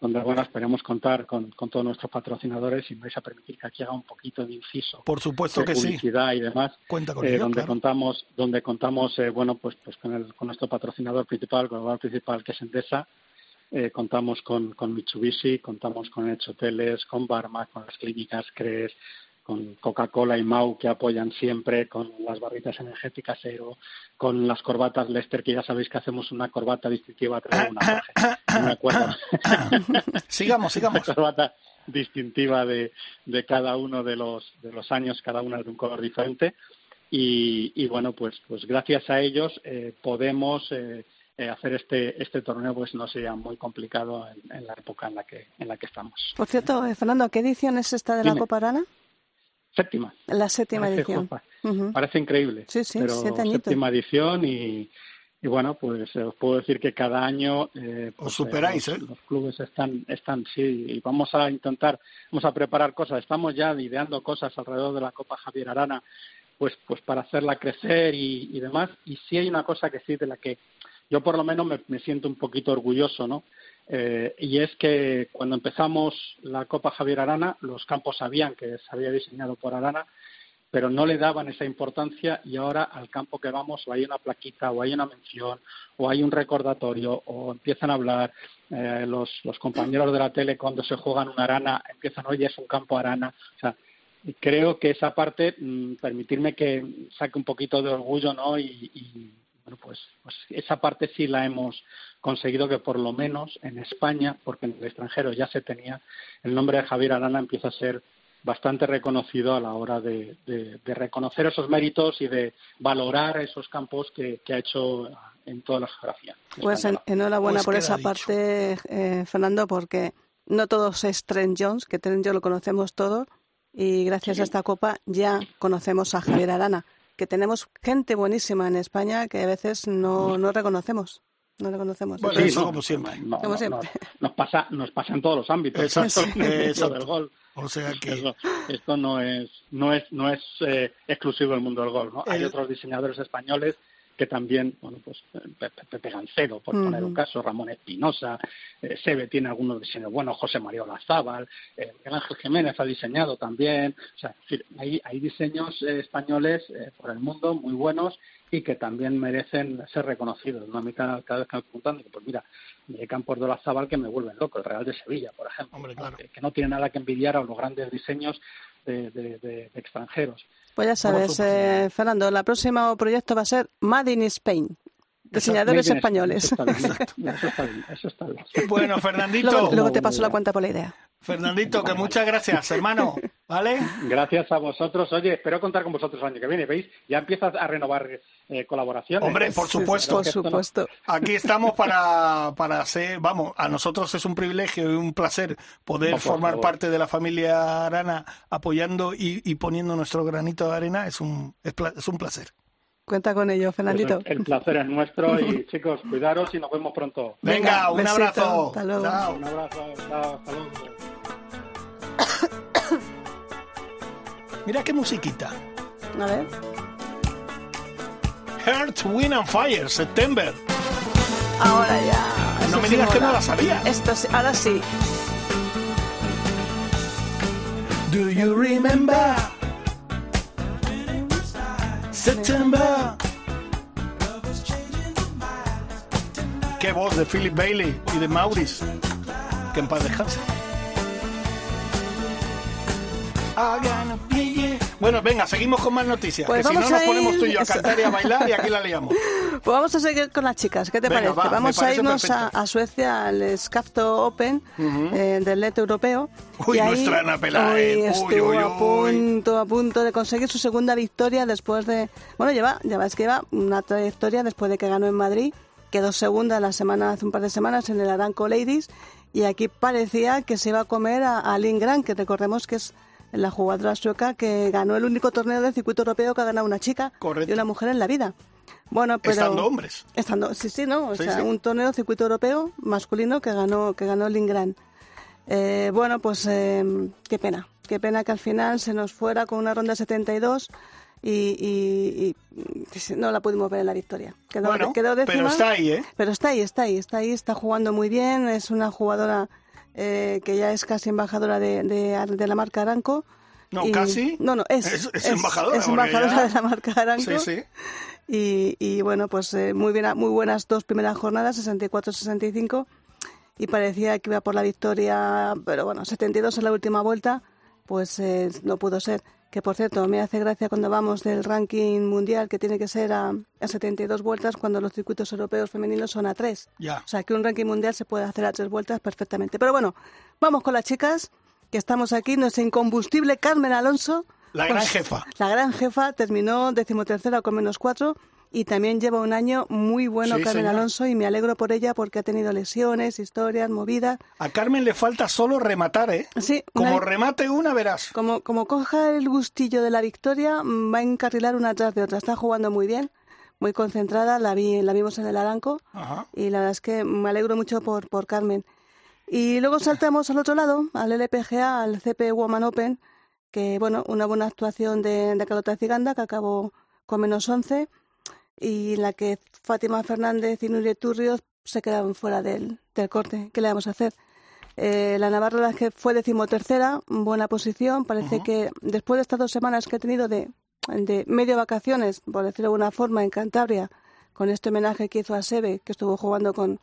donde bueno esperemos contar con, con, todos nuestros patrocinadores y me vais a permitir que aquí haga un poquito de inciso por supuesto que publicidad y demás. Cuenta con eh, donde contamos donde contamos eh, bueno pues pues con, el, con nuestro patrocinador principal con el principal que es Endesa eh, contamos con, con Mitsubishi contamos con Edge Hoteles con Barma con las clínicas CRES con Coca-Cola y Mau que apoyan siempre, con las barritas energéticas Cero, con las corbatas Lester, que ya sabéis que hacemos una corbata distintiva una no me acuerdo. sigamos, sigamos. Una corbata distintiva de, de cada uno de los, de los años, cada una de un color diferente. Y, y bueno, pues, pues gracias a ellos eh, podemos eh, eh, hacer este, este torneo pues no sea muy complicado en, la época en la que en la que estamos. Por cierto, Fernando, ¿qué edición es esta de la Copa Arana? Séptima. La séptima edición. Parece increíble. Sí, sí, pero séptima edición y, y bueno, pues os puedo decir que cada año eh, pues, os superáis, eh, los, clubes están, están, sí, y vamos a intentar, vamos a preparar cosas. Estamos ya ideando cosas alrededor de la Copa Javier Arana, pues, pues para hacerla crecer y, y demás. Y sí hay una cosa que sí de la que yo por lo menos me, me siento un poquito orgulloso, ¿no? Eh, y es que cuando empezamos la Copa Javier Arana, los campos sabían que se había diseñado por Arana, pero no le daban esa importancia y ahora al campo que vamos o hay una plaquita o hay una mención o hay un recordatorio o empiezan a hablar eh, los, compañeros de la tele cuando se juegan una arana empiezan oye es un campo arana o sea creo que esa parte mm, permitirme que saque un poquito de orgullo no y bueno, pues, pues esa parte sí la hemos conseguido que por lo menos en España, porque en el extranjero ya se tenía, el nombre de Javier Arana empieza a ser bastante reconocido a la hora de, reconocer esos méritos y de valorar esos campos que, ha hecho en toda la geografía. Pues enhorabuena pues por esa parte, eh, Fernando, porque no todos es Trent Jones, que Trent Jones lo conocemos todos, y gracias a esta copa ya conocemos a Javier Arana que tenemos gente buenísima en España que a veces no, no reconocemos. No reconocemos. Bueno, eso como siempre. como siempre. nos, pasa, nos pasa en todos los ámbitos. Exacto, del gol. O sea que esto, no es no es no es eh, exclusivo del mundo del gol. ¿no? Hay otros diseñadores españoles que también, bueno, pues Pepe Gancero, por poner un caso, Ramón Espinosa, eh, Sebe tiene algunos diseños buenos, José María Olazábal, eh, Ángel Jiménez ha diseñado también, o sea, hay, hay diseños eh, españoles eh, por el mundo muy buenos y que también merecen ser reconocidos. ¿no? A mí cada, vez que me preguntan, pues mira, hay campos de Olazábal que me vuelven loco, el Real de Sevilla, por ejemplo, que, no tiene nada que envidiar a los grandes diseños de extranjeros. Pues ya sabes, eh, Fernando, el próximo proyecto va a ser Made in Spain. Diseñadores españoles. Eso está bien, eso está bien, Bueno, Fernandito. Luego, te paso la cuenta por la idea. Fernandito, que muchas gracias, hermano. ¿Vale? Gracias a vosotros. Oye, espero contar con vosotros el año que viene. ¿Veis? Ya empiezas a renovar eh, colaboraciones. Hombre, por supuesto. Por supuesto. Aquí estamos para, para hacer, vamos, a nosotros es un privilegio y un placer poder formar parte de la familia Arana apoyando y, poniendo nuestro granito de arena. Es un, es un placer. Cuenta con ello, Fernandito. Pues el placer es nuestro y chicos, cuidaros y nos vemos pronto. Venga, un abrazo. Hasta luego. Chao. Un abrazo, chao, hasta luego. Mira qué musiquita. A ver. Earth, Wind and Fire, September. Ahora ya. No me sí digas que no la sabía. Esto sí, ahora sí. Do you remember? September. Qué voz de Philip Bailey y de Maurice. Que en paz descanse. Bueno, venga, seguimos con más noticias. Pues que si no nos a ponemos ir- tú y yo a cantar y a bailar y aquí la liamos. Pues vamos a seguir con las chicas. ¿Qué te Venga, parece? va, vamos a irnos a, Suecia al Skafto Open eh, del Leto Europeo. Uy, y ahí nuestra Ana Peláez. Uy, estuvo uy, a punto, a punto de conseguir su segunda victoria después de... Bueno, lleva, lleva, es que lleva una trayectoria después de que ganó en Madrid. Quedó segunda la semana, hace un par de semanas en el Aranco Ladies y aquí parecía que se iba a comer a, a Linn Gran, que recordemos que es la jugadora sueca que ganó el único torneo del circuito europeo que ha ganado una chica Correcto. y una mujer en la vida. Bueno, pero Estando hombres. Estando, sí, sí, ¿no? O Sí, sea, sí. un torneo circuito europeo masculino que ganó, que ganó Lindgren. Eh, bueno, pues eh, qué pena. Qué pena que al final se nos fuera con una ronda 72 y, y- y no la pudimos ver en la victoria. Quedó, Bueno, quedó décima, pero está ahí, ¿eh? Pero está ahí, está ahí, está ahí, está jugando muy bien. Es una jugadora eh, que ya es casi embajadora de, de- de la marca Aranco. No, Y- casi. No, no, es, Es- es embajadora, es embajadora ya- de la marca Aranco. Sí, sí. Y, y, bueno, pues eh, muy, bien, muy buenas dos primeras jornadas, 64-65, y parecía que iba por la victoria, pero bueno, 72 en la última vuelta, pues eh, no pudo ser. Que por cierto, me hace gracia cuando vamos del ranking mundial, que tiene que ser a, a 72 vueltas, cuando los circuitos europeos femeninos son a 3. Ya. O sea, que un ranking mundial se puede hacer a tres vueltas perfectamente. Pero bueno, vamos con las chicas, que estamos aquí. Nuestra incombustible Carmen Alonso. La gran jefa. La gran jefa terminó decimotercera con menos cuatro y también lleva un año muy bueno Sí, Carmen. Alonso y me alegro por ella porque ha tenido lesiones, historias, movidas. A Carmen le falta solo rematar, ¿eh? Sí, Como una- remate una, verás. como, como coja el gustillo de la victoria, mm, va a encarrilar una tras de otra. Está jugando muy bien, muy concentrada, la, vi, la vimos en el Aranco Ajá. y la verdad es que me alegro mucho por, por Carmen. Y luego saltamos al otro lado, al LPGA, al CP Woman Open, que bueno, una buena actuación de, de Carlota Ciganda, que acabó con menos 11, y en la que Fátima Fernández y Nuria Turrios se quedaron fuera del, del corte. ¿Qué le vamos a hacer? Eh, la Navarra la que fue decimotercera, buena posición. Parece que después de estas dos semanas que he tenido de, de medio vacaciones, por decirlo de alguna forma, en Cantabria, con este homenaje que hizo a Sebe, que estuvo jugando con,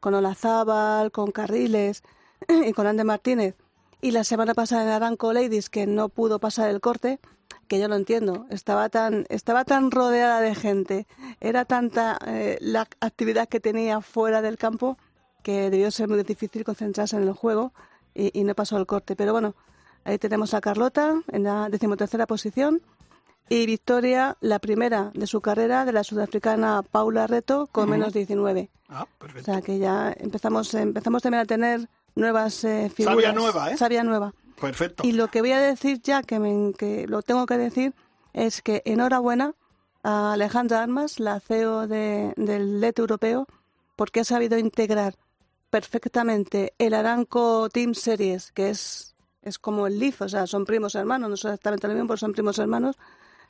con Olazábal, con Carriles y con Ande Martínez, y la semana pasada en Aranco Ladies, que no pudo pasar el corte, que yo lo entiendo, estaba tan, estaba tan rodeada de gente, era tanta eh, la actividad que tenía fuera del campo que debió ser muy difícil concentrarse en el juego y, y no pasó el corte. Pero bueno, ahí tenemos a Carlota en la decimotercera posición y Victoria, la primera de su carrera, de la sudafricana Paula Reto, con menos 19. Ah, O perfecto. sea que ya empezamos, empezamos también a tener nuevas eh, figuras. Sabia nueva, ¿eh? Sabia nueva. Perfecto. Y lo que voy a decir ya, que, me- que lo tengo que decir, es que enhorabuena a Alejandra Armas, la CEO de- del LET europeo, porque ha sabido integrar perfectamente el Aranco Team Series, que es, es como el Leaf, o sea, son primos hermanos, no son exactamente lo mismo, pero son primos hermanos,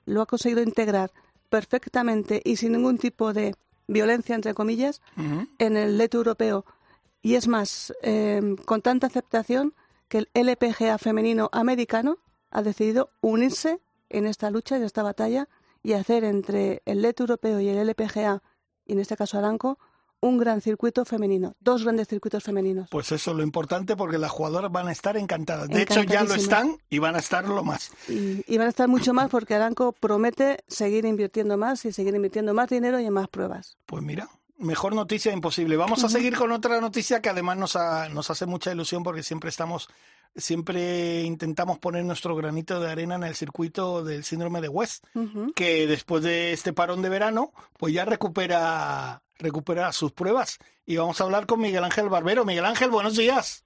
lo ha conseguido integrar perfectamente y sin ningún tipo de violencia, entre comillas, en el leto europeo. Y es más, eh, con tanta aceptación que el LPGA femenino americano ha decidido unirse en esta lucha, en esta batalla, y hacer entre el leto europeo y el LPGA, y en este caso Aranco, un gran circuito femenino, dos grandes circuitos femeninos. Pues eso es lo importante porque las jugadoras van a estar encantadas. De hecho, ya lo están y van a estarlo más. Y, y van a estar mucho más porque Aranco promete seguir invirtiendo más y seguir invirtiendo más dinero y en más pruebas. Pues mira, mejor noticia imposible. Vamos a seguir con otra noticia que además nos, ha- nos hace mucha ilusión porque siempre estamos, siempre intentamos poner nuestro granito de arena en el circuito del síndrome de West, que después de este parón de verano, pues ya recupera, recupera sus pruebas. Y vamos a hablar con Miguel Ángel Barbero. Miguel Ángel, buenos días.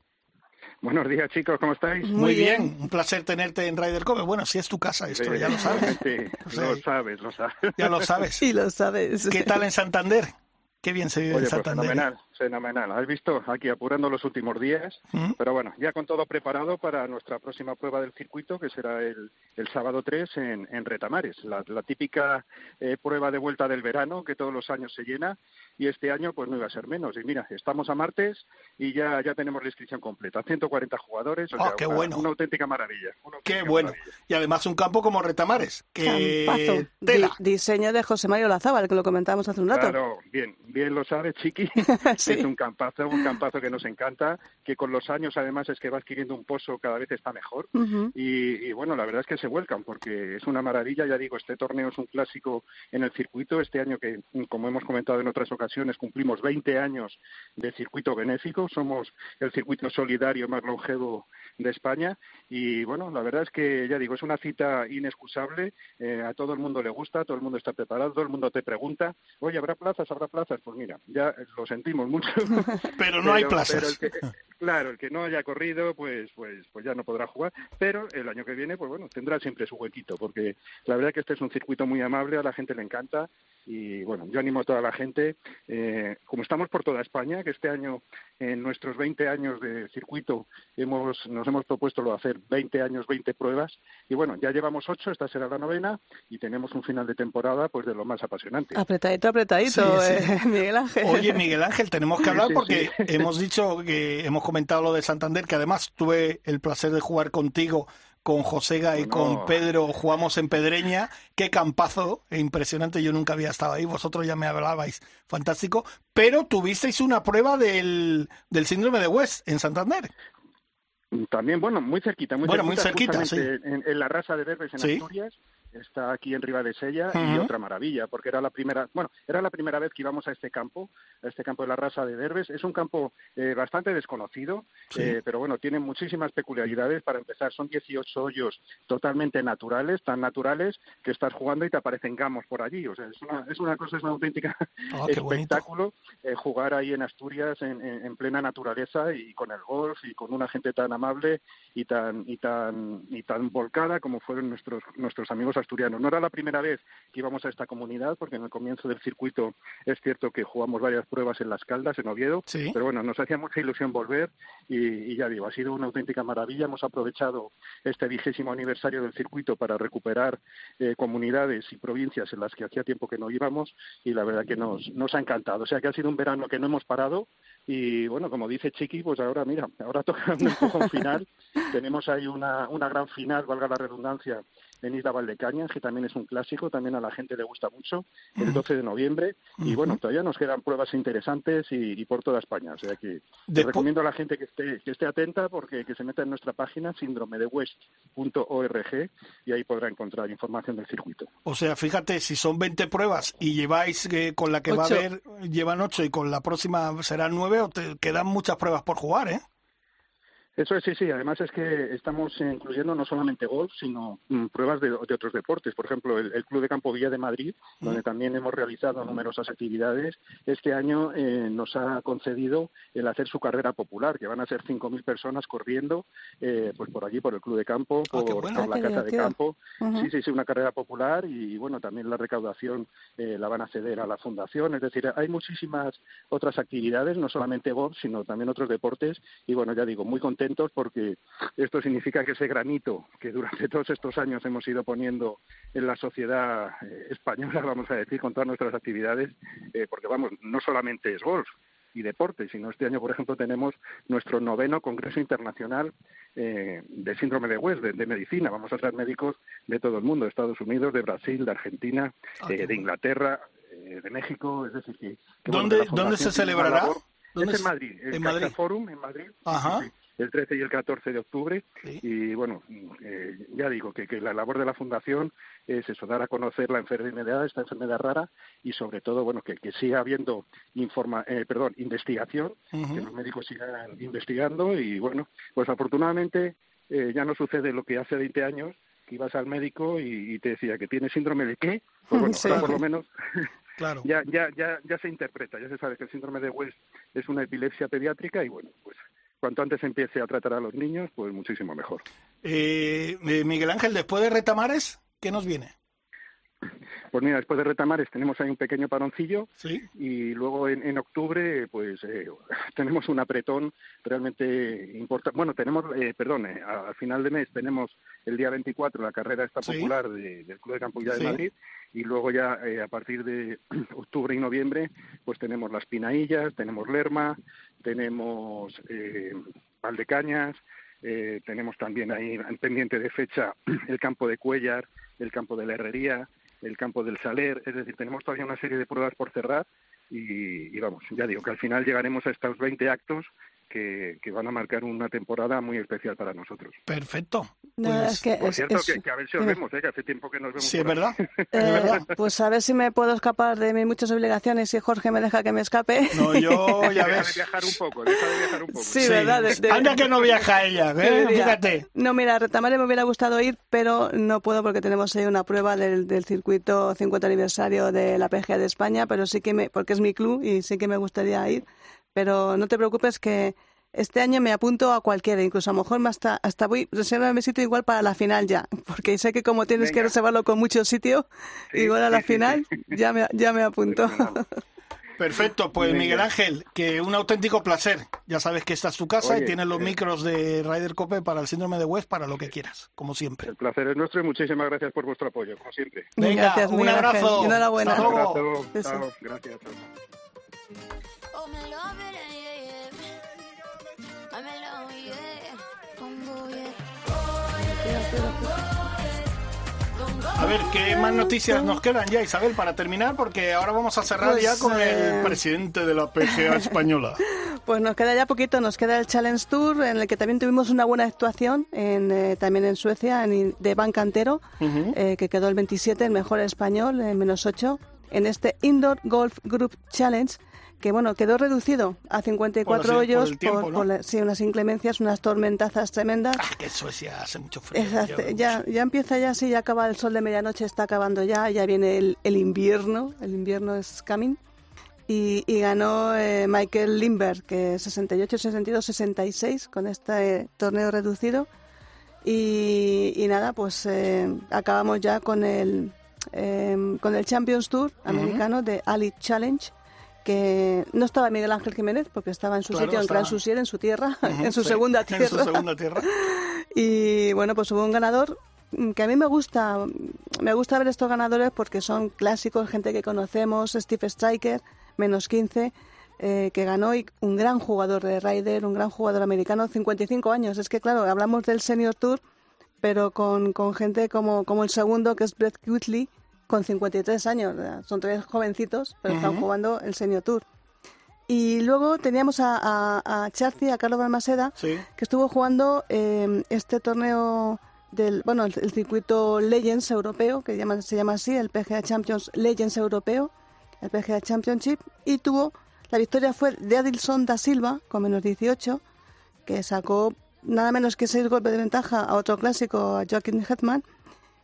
Buenos días, chicos, ¿cómo estáis? Muy bien, un placer tenerte en Ryder Cove. Bueno, si es tu casa esto, ya lo sabes. Sí, lo sabes, lo sabes. Ya lo sabes. Sí, lo sabes. ¿Qué tal en Santander? Qué bien se vive en pues Santander. fenomenal, fenomenal. Has visto aquí apurando los últimos días, ¿Mm? pero bueno, ya con todo preparado para nuestra próxima prueba del circuito, que será el, el sábado 3 en, en Retamares, la, la típica eh, prueba de vuelta del verano que todos los años se llena y este año pues no iba a ser menos. Y mira, estamos a martes y ya, ya tenemos la inscripción completa, 140 jugadores, o Ah, sea, qué una, bueno. una auténtica maravilla. una Qué auténtica bueno. maravilla. Y además un campo como Retamares. Que tela. Di- diseño de José Mario Lazábal, que lo comentábamos hace un rato. Claro, bien, bien lo sabes, Chiqui. Sí. Es un campazo, un campazo que nos encanta, que con los años además es que va adquiriendo un pozo cada vez está mejor. Y, y, bueno, la verdad es que se vuelcan porque es una maravilla, ya digo, este torneo es un clásico en el circuito, este año que, como hemos comentado en otras ocasiones, cumplimos 20 años de circuito benéfico, somos el circuito solidario más longevo de España y bueno, la verdad es que ya digo, es una cita inexcusable, eh, a todo el mundo le gusta, todo el mundo está preparado, todo el mundo te pregunta, oye, ¿habrá plazas? ¿Habrá plazas? Pues mira, ya lo sentimos mucho. Pero no hay plazas. pero el que- claro, el que no haya corrido, pues, pues, pues ya no podrá jugar. Pero el año que viene, pues bueno, tendrá siempre su huequito, porque la verdad que este es un circuito muy amable, a la gente le encanta y bueno, yo animo a toda la gente, eh, como estamos por toda España, que este año en nuestros 20 años de circuito hemos, nos hemos propuesto lo de hacer 20 años, 20 pruebas y bueno, ya llevamos 8, esta será la novena y tenemos un final de temporada pues de lo más apasionante. Apretadito, apretadito, Sí, sí. eh, Miguel Ángel. Oye, Miguel Ángel, tenemos que hablar Sí, porque sí. hemos dicho que hemos comentado lo de Santander, que además tuve el placer de jugar contigo, con Josega y con Pedro, jugamos en Pedreña. Qué campazo, e impresionante, yo nunca había estado ahí, vosotros ya me hablabais, fantástico. Pero tuvisteis una prueba del, del síndrome de West en Santander. También, bueno, muy cerquita, muy Bueno, muy cerquita, cerquita, justamente en, en la raza de Derbes en Sí. Asturias, está aquí en Ribadesella y Ujú. otra maravilla, porque era la primera, bueno, era la primera vez que íbamos a este campo, a este campo de la raza de Derbes. Es un campo eh, bastante desconocido, Sí. eh, pero bueno, tiene muchísimas peculiaridades. Para empezar, son 18 hoyos totalmente naturales, tan naturales que estás jugando y te aparecen gamos por allí. O sea, es una, es una cosa, es una auténtica Ah, espectáculo eh, jugar ahí en Asturias en, en- en plena naturaleza y con el golf y con una gente tan amable y tan y tan y tan volcada como fueron nuestros nuestros amigos asturianos. No era la primera vez que íbamos a esta comunidad porque en el comienzo del circuito es cierto que jugamos varias pruebas en Las Caldas, en Oviedo, Sí. pero bueno, nos hacía mucha ilusión volver y, y ya digo, ha sido una auténtica maravilla. Hemos aprovechado este vigésimo aniversario del circuito para recuperar eh, comunidades y provincias en las que hacía tiempo que no íbamos y la verdad que nos, nos ha encantado. O sea que ha sido un verano que no hemos parado y bueno, como dice Chiqui, pues ahora mira, ahora toca un empujón final. Tenemos ahí una, una gran final, valga la redundancia, en Isla Valdecañas, que también es un clásico, también a la gente le gusta mucho, el 12 de noviembre. Y bueno, todavía nos quedan pruebas interesantes y, y por toda España. O sea que Despu- recomiendo a la gente que esté, que esté atenta porque que se meta en nuestra página síndromedewest.org y ahí podrá encontrar información del circuito. O sea, fíjate, si son 20 pruebas y lleváis eh, con la que va a haber, llevan 8 y con la próxima serán 9, o te quedan muchas pruebas por jugar, ¿eh? Eso es, sí, sí. Además es que estamos eh, incluyendo no solamente golf, sino mm, pruebas de, de otros deportes. Por ejemplo, el, el Club de Campo Villa de Madrid, donde también hemos realizado numerosas actividades, este año eh, nos ha concedido el hacer su carrera popular, que van a ser 5.000 personas corriendo eh, pues por allí, por el Club de Campo, Ah, por, bueno. por la Ah, Casa de. Campo. Sí, sí, sí, una carrera popular y bueno, también la recaudación eh, la van a ceder a la fundación. Es decir, hay muchísimas otras actividades, no solamente golf, sino también otros deportes. Y bueno, ya digo, muy contentos porque esto significa que ese granito que durante todos estos años hemos ido poniendo en la sociedad eh, española, vamos a decir, con todas nuestras actividades, eh, porque vamos, no solamente es golf, y deporte, sino este año, por ejemplo, tenemos nuestro noveno Congreso Internacional eh, de Síndrome de West, de, de medicina. Vamos a traer médicos de todo el mundo, de Estados Unidos, de Brasil, de Argentina, Ah, eh, de. Inglaterra, eh, de México, es decir, que... que, bueno, ¿Dónde, ¿Dónde se celebrará? labor- ¿Dónde es en Madrid, el en Madrid. Forum en Madrid. Ajá. sí, sí, el 13 y el 14 de octubre. Sí. Y bueno, eh, ya digo que, que la labor de la Fundación es eso, dar a conocer la enfermedad, esta enfermedad rara, y sobre todo, bueno, que, que siga habiendo informa, eh, perdón, investigación, que los médicos sigan investigando y bueno, pues afortunadamente eh, ya no sucede lo que hace 20 años, que ibas al médico y, y te decía que tiene síndrome de qué, pues bueno, Sí. ahora por lo menos Claro. ya, ya, ya, ya se interpreta, ya se sabe que el síndrome de West es una epilepsia pediátrica y bueno, pues cuanto antes empiece a tratar a los niños, pues muchísimo mejor. Eh, Miguel Ángel, después de Retamares, ¿qué nos viene? Pues mira, después de Retamares tenemos ahí un pequeño paroncillo ¿Sí? y luego en, en octubre pues eh, tenemos un apretón realmente importante. Bueno, tenemos, eh, perdón, eh, al final de mes tenemos el día 24 la carrera esta Sí. popular de- del Club de Campo de Sí. Madrid y luego ya eh, a partir de octubre y noviembre pues tenemos las Pinaillas, tenemos Lerma, tenemos eh, Valdecañas, eh, tenemos también ahí en pendiente de fecha el campo de Cuellar, el campo de la Herrería, el campo del Saler, es decir, tenemos todavía una serie de pruebas por cerrar y, vamos, ya digo que al final llegaremos a estos 20 actos que, que van a marcar una temporada muy especial para nosotros. Perfecto. No, Pues, es que Por es- cierto, es- que, que a ver si os vemos, ¿eh? que hace tiempo que nos vemos. Sí, es verdad. Eh, pues a ver si me puedo escapar de mis muchas obligaciones y Jorge me deja que me escape. No, yo ya Deja de viajar un poco, deja de viajar un poco. Sí, ¿verdad? De- de- Anda que no viaja ella, ¿eh? Fíjate. No, mira, a Retamare me hubiera gustado ir, pero no puedo porque tenemos ahí una prueba del, del circuito 50 aniversario de la PGA de España, pero sí que me, porque es mi club y sí que me gustaría ir. Pero no te preocupes que este año me apunto a cualquiera, incluso a lo mejor hasta, hasta voy reservar mi sitio igual para la final ya, porque sé que como tienes que reservarlo con mucho sitio, Sí, igual a la sí, final sí. ya me, ya me apunto. Perfecto, pues Venga. Miguel Ángel, que un auténtico placer. Ya sabes que esta es tu casa y tienes los eh. micros de Ryder Cope para el síndrome de West para lo que quieras, como siempre. El placer es nuestro y muchísimas gracias por vuestro apoyo, como siempre. Venga, Gracias, un Miguel Ángel. abrazo. Y enhorabuena. Hasta Un luego. abrazo, Sí, sí. chao, gracias. chao. Oh, me love it, yeah, yeah. I'm alone, yeah. Congo, yeah. A ver, ¿qué más noticias nos quedan ya, Isabel, para terminar? Porque ahora vamos a cerrar Pues, ya con eh, el presidente de la PGA española. Pues nos queda ya poquito, nos queda el Challenge Tour, en el que también tuvimos una buena actuación, en, eh, también en Suecia, en, de Bancantero, Ujú. eh, que quedó el 27, el mejor español, en menos 8, en este Indoor Golf Group Challenge, que bueno, quedó reducido a 54 Por por hoyos el tiempo, ¿no? la- sí, unas inclemencias, unas tormentazas tremendas. Ah, que Suecia hace mucho frío. Ya ya, ya empieza ya, sí, ya acaba el sol de medianoche, está acabando ya, ya viene el, el invierno, el invierno es coming. Y, y ganó eh, Michael Lindbergh, que 68, 62, 66 con este eh, torneo reducido. Y, y nada, pues eh, acabamos ya con el, eh, con el Champions Tour americano de Ali Challenge, que no estaba Miguel Ángel Jiménez, porque estaba en su Claro, sitio, en estaba- Gran Susier, en su tierra, en su sí, segunda tierra. En su segunda tierra. Y bueno, pues hubo un ganador mm, que a mí me gusta, me gusta ver estos ganadores porque son clásicos, gente que conocemos, Steve Striker, menos 15, eh, que ganó y un gran jugador de Ryder, un gran jugador americano, 55 años. Es que claro, hablamos del Senior Tour, pero con, con gente como, como el segundo, que es Brett Whitley, con 53 años. Son tres jovencitos, pero están jugando el Senior Tour. Y luego teníamos a, a, a Charzi, a Carlos Balmaseda, Sí. que estuvo jugando eh, este torneo del bueno el, el circuito Legends europeo que llama- se llama así el PGA Champions Legends europeo el PGA Championship y tuvo la victoria fue de Adilson da Silva con menos 18 que sacó nada menos que seis golpes de ventaja a otro clásico a Joaquín Hetman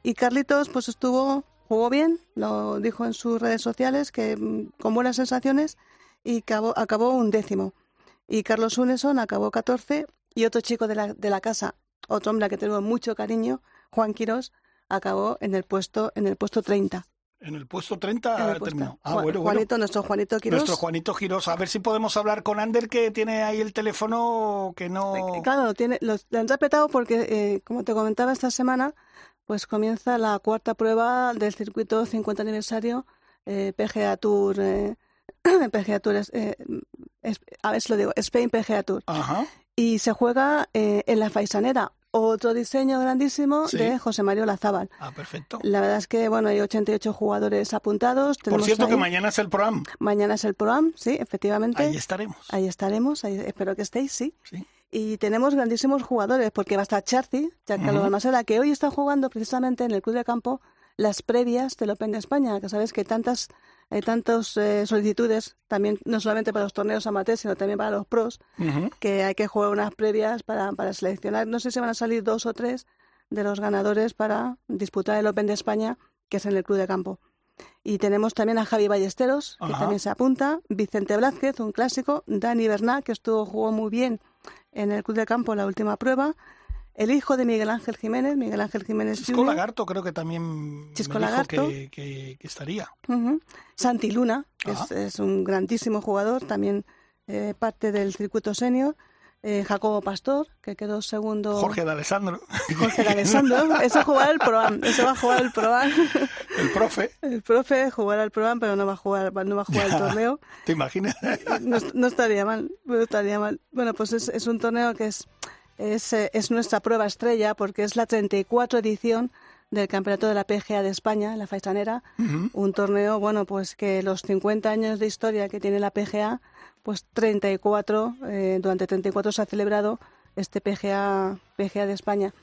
y Carlitos pues estuvo jugó bien lo dijo en sus redes sociales que mm, con buenas sensaciones y acabó, acabó un décimo y Carlos Uneson acabó 14 y otro chico de la, de la casa, otro hombre al que tengo mucho cariño, Juan Quirós, acabó en el puesto en el puesto 30. En el puesto 30 En el terminó. Ah, Juan- bueno, bueno. Juanito, nuestro Juanito Quirós. Nuestro Juanito Girós. A ver si podemos hablar con Ander, que tiene ahí el teléfono que no... Eh, Claro, lo tiene, lo, lo han respetado porque, eh, como te comentaba esta semana, pues comienza la cuarta prueba del circuito 50 aniversario eh, PGA Tour, eh, PGA Tour, es- eh, es- a ver si lo digo, Spain PGA Tour. Ajá. y se juega eh, en la Faisanera, otro diseño grandísimo Sí. de José Mario Lazábal. Ah, perfecto. La verdad es que bueno, hay 88 jugadores apuntados. Por cierto, que mañana es el programa. mañana es el programa, sí, efectivamente. Ahí estaremos. Ahí estaremos, ahí- espero que estéis, sí. Sí. Y tenemos grandísimos jugadores, porque va a estar Charzi, Giancarlo Ujú. Balmaseda, que hoy está jugando precisamente en el Club de Campo las previas del Open de España, que sabes que tantas hay tantas eh, solicitudes, también no solamente para los torneos amateurs, sino también para los pros, que hay que jugar unas previas para, para seleccionar. No sé si van a salir dos o tres de los ganadores para disputar el Open de España, que es en el Club de Campo. Y tenemos también a Javi Ballesteros, que también se apunta, Vicente Blázquez, un clásico, Dani Bernat, que estuvo jugó muy bien en el Club de Campo la última prueba. El hijo de Miguel Ángel Jiménez, Miguel Ángel Jiménez Chisco Lagarto creo que también Chisco me dijo Lagarto. que, que- que estaría. Santi Luna, que es, es un grandísimo jugador, también eh, parte del circuito senior. Eh, Jacobo Pastor, que quedó segundo. Jorge de Alessandro, Jorge de Alessandro. Ese jugará el Proam. Ese va a jugar el Proam. el profe, El profe jugará el Proam, pero no va a jugar, no va a jugar el torneo. ¿te imaginas? No, no estaría mal, no estaría mal. Bueno, pues es, es un torneo que es, es, eh, es nuestra prueba estrella porque es la 34 edición del Campeonato de la PGA de España, la Faisanera. Un torneo, bueno, pues que los 50 años de historia que tiene la PGA, pues 34, eh, durante 34 se ha celebrado este PGA, PGA de España.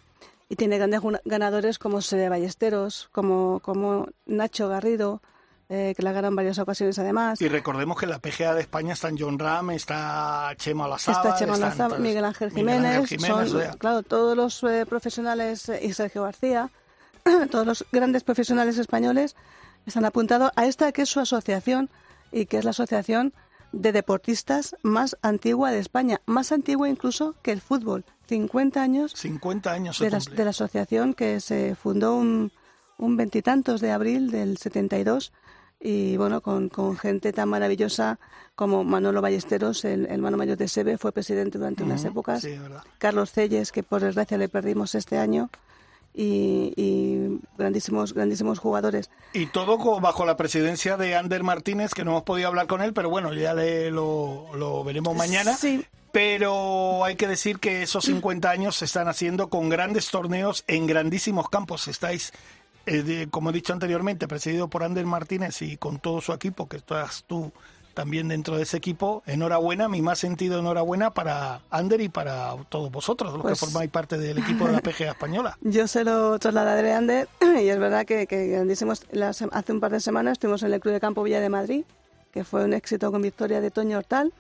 Y tiene grandes ganadores como Sede Ballesteros, como, como Nacho Garrido, eh, que la ganó en varias ocasiones además. Y recordemos que la PGA de España está en John Ram, está Chema Olazábal, Está Chema están todos- Miguel Ángel Miguel Jiménez, Ángel Jiménez, son, o sea, claro, todos los eh, profesionales eh, y Sergio García, todos los grandes profesionales españoles están apuntados a esta que es su asociación y que es la asociación de deportistas más antigua de España, más antigua incluso que el fútbol, 50 años 50 años de la, de la asociación que se fundó un un veintitantos de abril del 72 y bueno con, con gente tan maravillosa como Manolo Ballesteros el hermano mayor de Sebe fue presidente durante unas épocas. Sí. Carlos Celles que por desgracia le perdimos este año y, y grandísimos grandísimos jugadores Y todo bajo la presidencia de Ander Martínez, que no hemos podido hablar con él, pero bueno, ya le, lo, lo veremos mañana. Sí. Pero hay que decir que esos 50 años se están haciendo con grandes torneos en grandísimos campos. Estáis, eh, de- como he dicho anteriormente, presidido por Ander Martínez y con todo su equipo, que estás tú también dentro de ese equipo. Enhorabuena, mi más sentido enhorabuena para Ander y para todos vosotros, los Pues- que formáis parte del equipo de la PGA española. Yo se lo trasladaré a Ander y es verdad que, que grandísimos. la sem- hace un par de semanas estuvimos en el Club de Campo Villa de Madrid, que fue un éxito con victoria de Toño Hortal.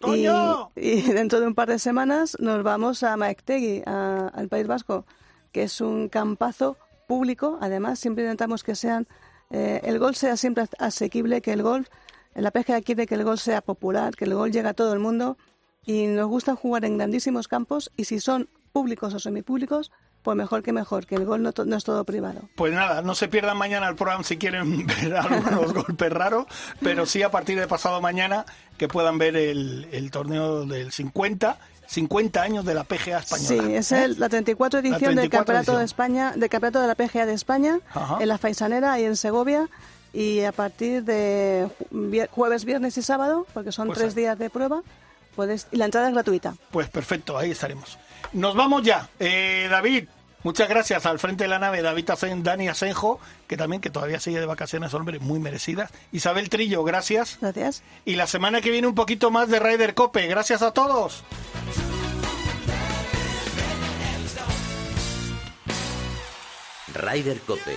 Y, ¡Toño! y dentro de un par de semanas nos vamos a Maektegui, a- al País Vasco, que es un campazo público. Además, siempre intentamos que sean eh, el gol sea siempre asequible, que el golf, la PGA quiere que el gol sea popular, que el gol llegue a todo el mundo y nos gusta jugar en grandísimos campos y si son públicos o semipúblicos, pues mejor que mejor, que el gol no, to- no es todo privado. Pues nada, no se pierdan mañana el programa si quieren ver algunos golpes raros, pero sí a partir de pasado mañana que puedan ver el, el torneo del 50, 50 años de la PGA española. Sí, es ¿eh? el- la 34 edición 34 del Campeonato edición. de España, del Campeonato de la PGA de España, Ajá. en la Faisanera y en Segovia. Y a partir de jueves, viernes y sábado, porque son Pues tres ahí. días de prueba, puedes, y la entrada es gratuita. Pues perfecto, ahí estaremos. Nos vamos ya. Eh, David, muchas gracias al frente de la nave, David Asen, Dani Asenjo, que también que todavía sigue de vacaciones, hombre, muy merecidas. Isabel Trillo, gracias. Gracias. Y la semana que viene un poquito más de Ryder Cope. Gracias a todos. Ryder Cope,